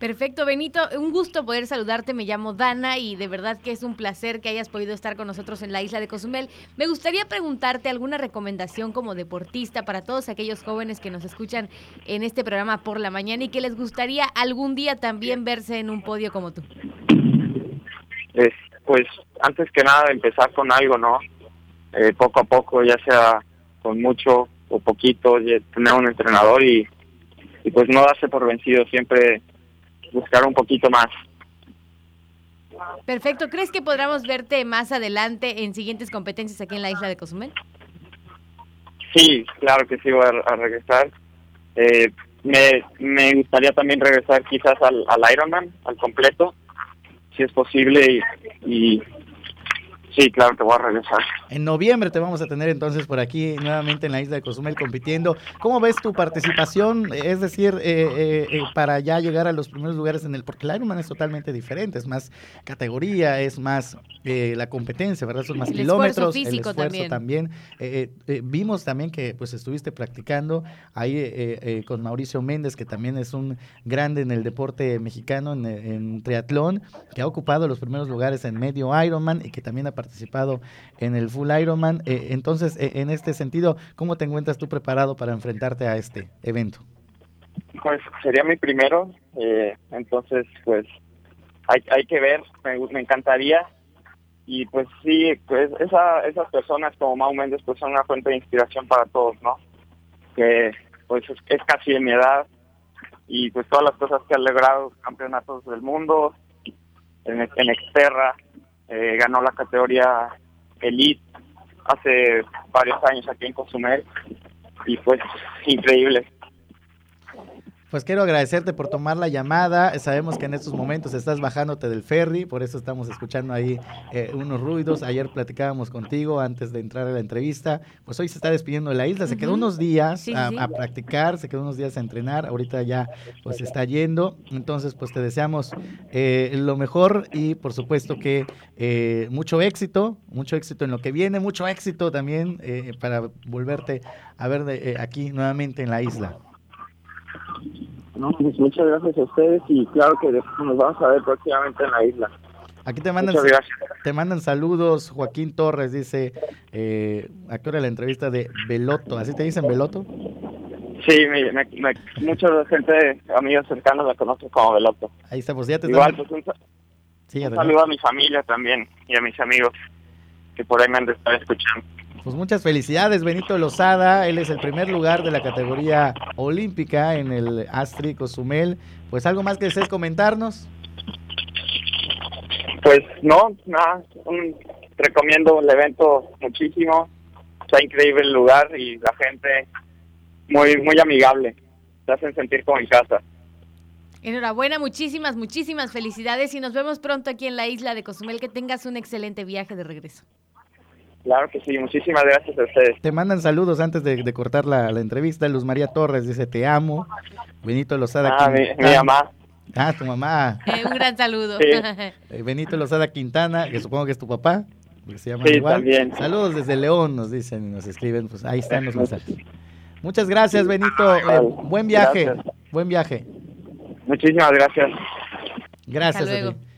Perfecto, Benito. Un gusto poder saludarte. Me llamo Dana y de verdad que es un placer que hayas podido estar con nosotros en la isla de Cozumel. Me gustaría preguntarte alguna recomendación como deportista para todos aquellos jóvenes que nos escuchan en este programa por la mañana y que les gustaría algún día también verse en un podio como tú. pues antes que nada empezar con algo, ¿no? Eh, poco a poco, ya sea con mucho o poquito, tener un entrenador y, y pues no darse por vencido, siempre buscar un poquito más. Perfecto. ¿Crees que podamos verte más adelante en siguientes competencias aquí en la isla de Cozumel? Sí, claro que sí voy a, regresar. Eh, me, me gustaría también regresar quizás al, al Ironman, al completo, si es posible, y Sí, claro, te voy a regresar. En noviembre te vamos a tener entonces por aquí nuevamente en la isla de Cozumel compitiendo. ¿Cómo ves tu participación? Es decir, eh, eh, eh, para ya llegar a los primeros lugares en el... Porque el Ironman es totalmente diferente, es más categoría, es más la competencia, ¿verdad? Son más kilómetros, el esfuerzo también. vimos también que pues estuviste practicando ahí con Mauricio Méndez, que también es un grande en el deporte mexicano, en, en triatlón, que ha ocupado los primeros lugares en medio Ironman y que también ha participado en el Full Ironman. Eh, entonces, eh, en este sentido, ¿cómo te encuentras tú preparado para enfrentarte a este evento? Pues sería mi primero, eh, entonces pues hay, hay que ver, me, encantaría y pues sí, pues esa, esas personas como Mau Méndez pues son una fuente de inspiración para todos, ¿no? Que pues es, casi de mi edad y pues todas las cosas que ha logrado, campeonatos del mundo, en, en Exterra, eh, ganó la categoría Elite hace varios años aquí en Cozumel y pues increíble. Pues quiero agradecerte por tomar la llamada. Sabemos que en estos momentos estás bajándote del ferry, por eso estamos escuchando ahí eh, unos ruidos. Ayer platicábamos contigo antes de entrar a la entrevista. Pues hoy se está despidiendo de la isla. Se quedó unos días a, practicar, se quedó unos días a entrenar. Ahorita ya pues se está yendo. Entonces pues te deseamos eh, lo mejor y por supuesto que eh, mucho éxito, mucho éxito en lo que viene, mucho éxito también para volverte a ver de, aquí nuevamente en la isla. No, pues muchas gracias a ustedes y claro que nos vamos a ver próximamente en la isla. Aquí te mandan, te mandan saludos. Joaquín Torres dice, eh, ¿a qué hora la entrevista de Beloto? ¿Así te dicen Beloto? Sí, mucha gente, amigos cercanos la conocen como Beloto. Ahí está, pues ya te Igual, pues un, saludo a mi familia también y a mis amigos que por ahí me han de estar escuchando. Pues muchas felicidades, Benito Lozada. Él es el primer lugar de la categoría olímpica en el Astri Cozumel. Pues algo más que desees comentarnos. Pues no, nada. recomiendo el evento muchísimo. Está increíble el lugar y la gente muy, muy amigable. Se hacen sentir como en casa. Enhorabuena, muchísimas, muchísimas felicidades y nos vemos pronto aquí en la isla de Cozumel. Que tengas un excelente viaje de regreso. Claro que sí, muchísimas gracias a ustedes. Te mandan saludos antes de, cortar la, entrevista. Luz María Torres dice, te amo. Benito Lozada. Ah, mi, mamá. Ah, tu mamá. Eh, un gran saludo. Eh, Benito Lozada Quintana, que supongo que es tu papá. se llama igual. También. Saludos desde León, nos dicen, nos escriben. Pues ahí están los mensajes. Muchas gracias, Benito. Eh, buen viaje. Buen viaje. Muchísimas gracias. Gracias. Hasta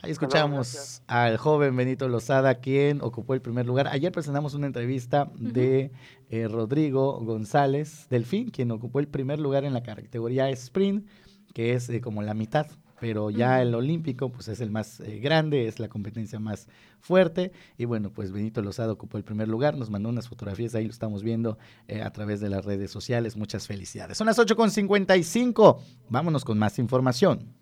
Ahí escuchamos al joven Benito Lozada, quien ocupó el primer lugar. Ayer presentamos una entrevista de eh, Rodrigo González Delfín, quien ocupó el primer lugar en la categoría sprint, que es eh, como la mitad, pero ya el olímpico pues es el más eh, grande, es la competencia más fuerte. Y bueno, pues Benito Lozada ocupó el primer lugar, nos mandó unas fotografías, ahí lo estamos viendo a través de las redes sociales. Muchas felicidades. Son las 8.55, vámonos con más información.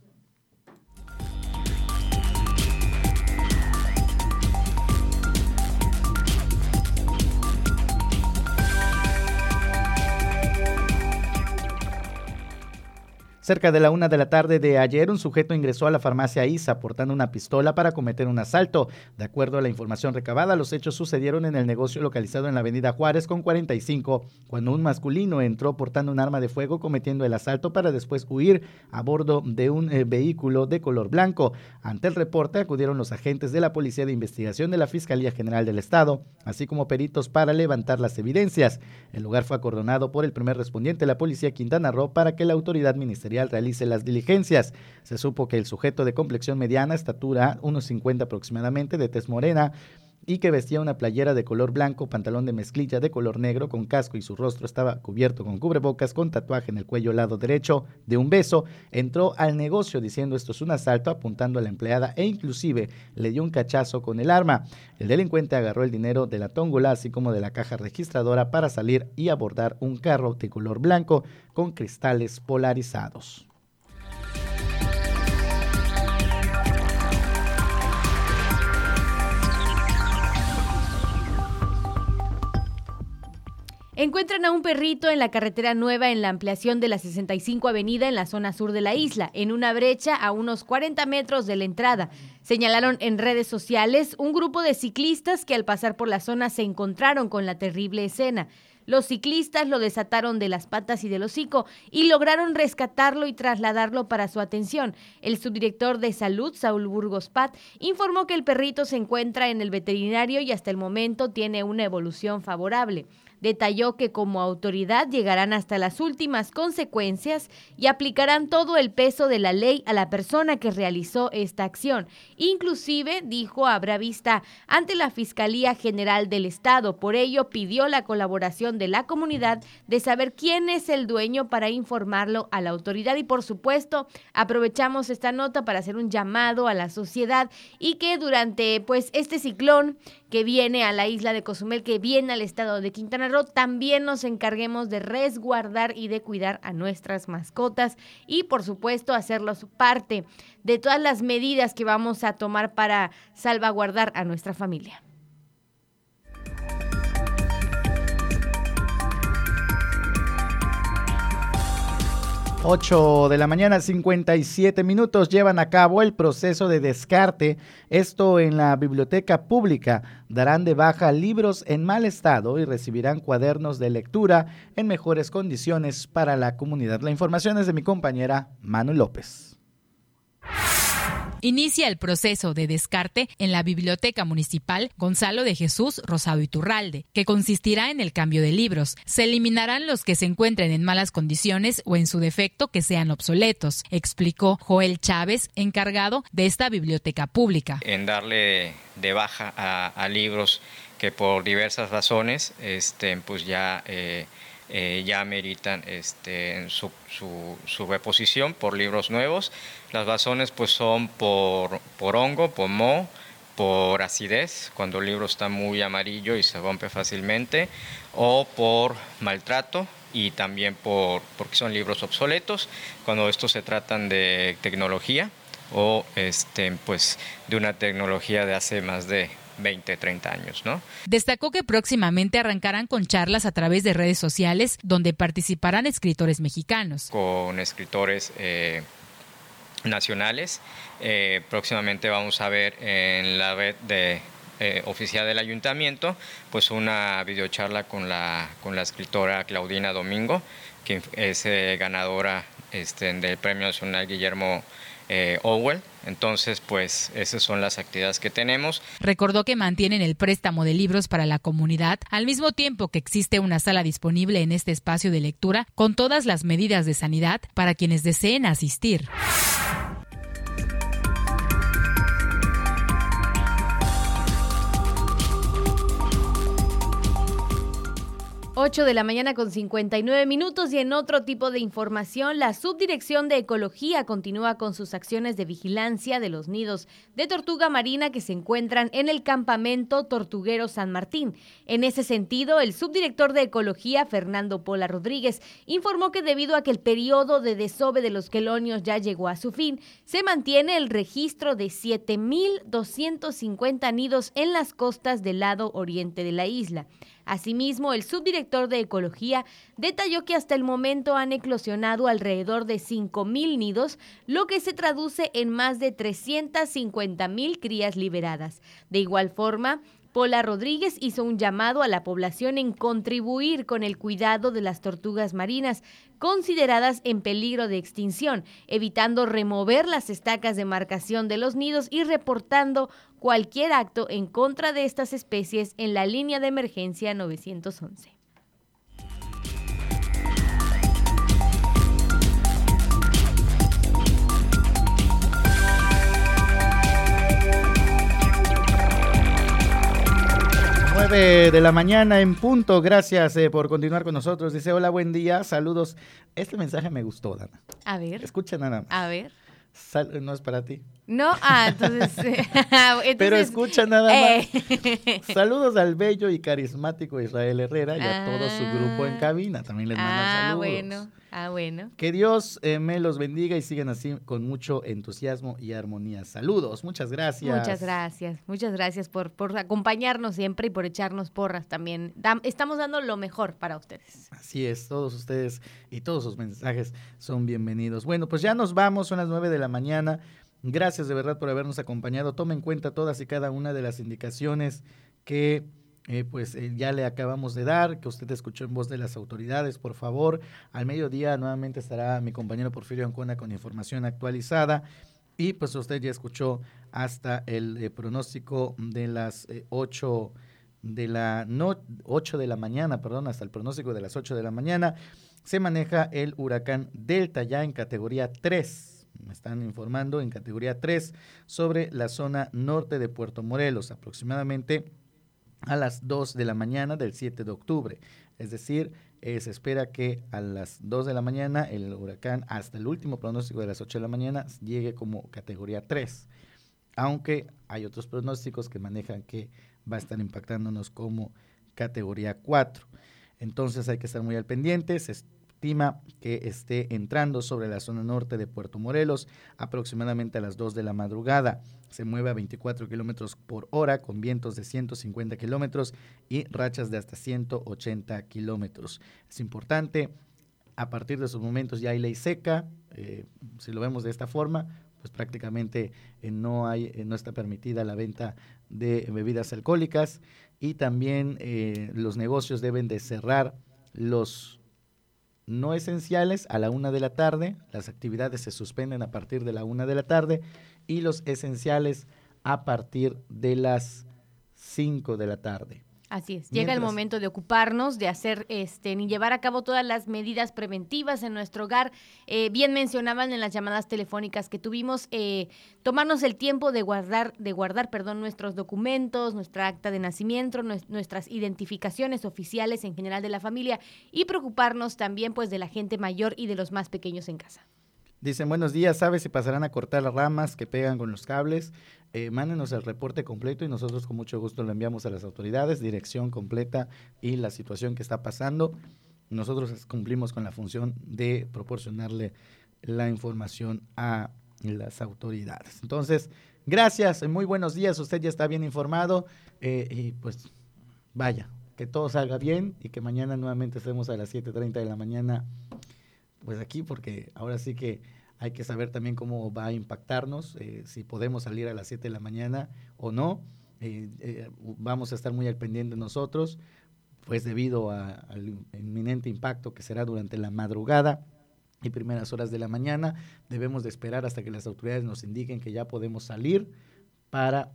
Cerca de la una de la tarde de ayer, un sujeto ingresó a la farmacia ISA portando una pistola para cometer un asalto. De acuerdo a la información recabada, los hechos sucedieron en el negocio localizado en la avenida Juárez con 45, cuando un masculino entró portando un arma de fuego cometiendo el asalto para después huir a bordo de un eh, vehículo de color blanco. Ante el reporte acudieron los agentes de la Policía de Investigación de la Fiscalía General del Estado, así como peritos para levantar las evidencias. El lugar fue acordonado por el primer respondiente, la Policía Quintana Roo, para que la autoridad ministerial realice las diligencias. Se supo que el sujeto de complexión mediana, estatura 1,50 aproximadamente, de tez morena, y que vestía una playera de color blanco, pantalón de mezclilla de color negro con casco y su rostro estaba cubierto con cubrebocas con tatuaje en el cuello lado derecho de un beso, entró al negocio diciendo esto es un asalto apuntando a la empleada e inclusive le dio un cachazo con el arma. El delincuente agarró el dinero de la tóngola así como de la caja registradora para salir y abordar un carro de color blanco con cristales polarizados. Encuentran a un perrito en la carretera nueva en la ampliación de la 65 Avenida en la zona sur de la isla, en una brecha a unos 40 metros de la entrada. Señalaron en redes sociales un grupo de ciclistas que al pasar por la zona se encontraron con la terrible escena. Los ciclistas lo desataron de las patas y del hocico y lograron rescatarlo y trasladarlo para su atención. El subdirector de salud, Saúl Burgos Pat, informó que el perrito se encuentra en el veterinario y hasta el momento tiene una evolución favorable. Detalló que como autoridad llegarán hasta las últimas consecuencias y aplicarán todo el peso de la ley a la persona que realizó esta acción. Inclusive, dijo, habrá vista ante la Fiscalía General del Estado. Por ello, pidió la colaboración de la comunidad de saber quién es el dueño para informarlo a la autoridad. Y por supuesto, aprovechamos esta nota para hacer un llamado a la sociedad y que durante pues este ciclón que viene a la isla de Cozumel, que viene al estado de Quintana Roo, también nos encarguemos de resguardar y de cuidar a nuestras mascotas y por supuesto hacerlos parte de todas las medidas que vamos a tomar para salvaguardar a nuestra familia. 8 de la mañana, 57 minutos, llevan a cabo el proceso de descarte. Esto en la biblioteca pública. Darán de baja libros en mal estado y recibirán cuadernos de lectura en mejores condiciones para la comunidad. La información es de mi compañera Manu López inicia el proceso de descarte en la Biblioteca Municipal Gonzalo de Jesús Rosado Iturralde, que consistirá en el cambio de libros. Se eliminarán los que se encuentren en malas condiciones o en su defecto que sean obsoletos, explicó Joel Chávez, encargado de esta biblioteca pública. En darle de baja a, libros que por diversas razones este, pues ya eh, eh, ya meritan este, su, su, reposición por libros nuevos. Las razones pues son por, por hongo, por moho, por acidez, cuando el libro está muy amarillo y se rompe fácilmente, o por maltrato y también por, porque son libros obsoletos, cuando estos se tratan de tecnología o este, pues, de una tecnología de hace más de 20, 30 años, ¿no? Destacó que próximamente arrancarán con charlas a través de redes sociales donde participarán escritores mexicanos. Con escritores eh, nacionales. Eh, próximamente vamos a ver en la red de eh, oficial del ayuntamiento, pues una videocharla con la, con la escritora Claudina Domingo, que es ganadora este, del Premio Nacional Guillermo eh, Owell. Entonces, pues esas son las actividades que tenemos. Recordó que mantienen el préstamo de libros para la comunidad, al mismo tiempo que existe una sala disponible en este espacio de lectura con todas las medidas de sanidad para quienes deseen asistir. 8 de la mañana con 59 minutos y en otro tipo de información, la Subdirección de Ecología continúa con sus acciones de vigilancia de los nidos de tortuga marina que se encuentran en el campamento Tortuguero San Martín. En ese sentido, el subdirector de Ecología, Fernando Pola Rodríguez, informó que debido a que el periodo de desove de los quelonios ya llegó a su fin, se mantiene el registro de 7.250 nidos en las costas del lado oriente de la isla. Asimismo, el subdirector de Ecología detalló que hasta el momento han eclosionado alrededor de 5.000 nidos, lo que se traduce en más de 350.000 crías liberadas. De igual forma, Pola Rodríguez hizo un llamado a la población en contribuir con el cuidado de las tortugas marinas, consideradas en peligro de extinción, evitando remover las estacas de marcación de los nidos y reportando cualquier acto en contra de estas especies en la línea de emergencia 911. 9 de la mañana en punto. Gracias eh, por continuar con nosotros. Dice, hola, buen día, saludos. Este mensaje me gustó, Dana. A ver. Escucha nada más. A ver. no es para ti. No, ah, entonces. Pero escucha nada más. Eh. Saludos al bello y carismático Israel Herrera y a todo su grupo en ah. cabina. También les mandan ah, saludos. bueno. Ah, bueno. Que Dios eh, me los bendiga y sigan así con mucho entusiasmo y armonía. Saludos, muchas gracias. Muchas gracias, muchas gracias por, por acompañarnos siempre y por echarnos porras también. estamos dando lo mejor para ustedes. Así es, todos ustedes y todos sus mensajes son bienvenidos. Bueno, pues ya nos vamos, son las nueve de la mañana. Gracias de verdad por habernos acompañado. Tome en cuenta todas y cada una de las indicaciones que eh, pues eh, ya le acabamos de dar, que usted escuchó en voz de las autoridades, por favor. Al mediodía nuevamente estará mi compañero Porfirio Ancona con información actualizada. Y pues usted ya escuchó hasta el eh, pronóstico de las 8 de la no, 8 de la mañana, perdón, hasta el pronóstico de las 8 de la mañana. Se maneja el huracán Delta ya en categoría 3 me están informando en categoría 3 sobre la zona norte de Puerto Morelos, aproximadamente a las 2 de la mañana del 7 de octubre. Es decir, eh, se espera que a las 2 de la mañana el huracán, hasta el último pronóstico de las 8 de la mañana, llegue como categoría 3. Aunque hay otros pronósticos que manejan que va a estar impactándonos como categoría 4. Entonces hay que estar muy al pendiente estima que esté entrando sobre la zona norte de Puerto Morelos aproximadamente a las 2 de la madrugada. Se mueve a 24 kilómetros por hora con vientos de 150 kilómetros y rachas de hasta 180 kilómetros. Es importante, a partir de esos momentos ya hay ley seca, eh, si lo vemos de esta forma, pues prácticamente eh, no, hay, eh, no está permitida la venta de bebidas alcohólicas y también los negocios deben de cerrar los no esenciales a la una de la tarde, las actividades se suspenden a partir de la una de la tarde y los esenciales a partir de las cinco de la tarde. Así es, llega el momento de ocuparnos, de hacer, este, ni llevar a cabo todas las medidas preventivas en nuestro hogar. Eh, bien mencionaban en las llamadas telefónicas que tuvimos, eh, tomarnos el tiempo de guardar, de guardar, perdón, nuestros documentos, nuestra acta de nacimiento, nuestras identificaciones oficiales en general de la familia y preocuparnos también, pues, de la gente mayor y de los más pequeños en casa. Dicen, buenos días, ¿sabes si pasarán a cortar las ramas que pegan con los cables? Eh, mándenos el reporte completo y nosotros con mucho gusto lo enviamos a las autoridades, dirección completa y la situación que está pasando. Nosotros cumplimos con la función de proporcionarle la información a las autoridades. Entonces, gracias, muy buenos días, usted ya está bien informado eh, y pues vaya, que todo salga bien y que mañana nuevamente estemos a las 7.30 de la mañana pues aquí porque ahora sí que hay que saber también cómo va a impactarnos, eh, si podemos salir a las 7 de la mañana o no. Eh, eh, vamos a estar muy al pendiente nosotros, pues debido al inminente impacto que será durante la madrugada y primeras horas de la mañana, debemos de esperar hasta que las autoridades nos indiquen que ya podemos salir para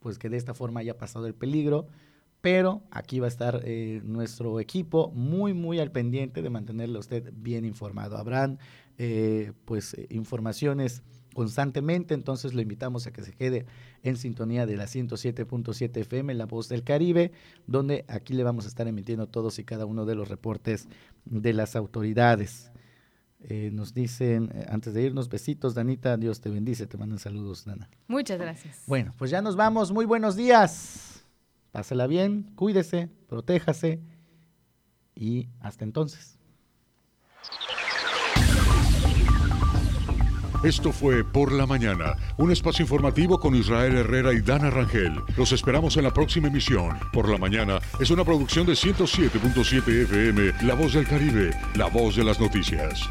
pues que de esta forma haya pasado el peligro pero aquí va a estar eh, nuestro equipo muy, muy al pendiente de mantenerle a usted bien informado. Habrán eh, pues eh, informaciones constantemente, entonces lo invitamos a que se quede en sintonía de la 107.7 FM, La Voz del Caribe, donde aquí le vamos a estar emitiendo todos y cada uno de los reportes de las autoridades. nos dicen, antes de irnos, besitos, Danita, Dios te bendice, te mandan saludos, Dana. Muchas gracias. Bueno, pues ya nos vamos, muy buenos días. Pásela bien, cuídese, protéjase y hasta entonces. Esto fue Por la Mañana, un espacio informativo con Israel Herrera y Dana Rangel. Los esperamos en la próxima emisión. Por la Mañana es una producción de 107.7 FM, La Voz del Caribe, la voz de las noticias.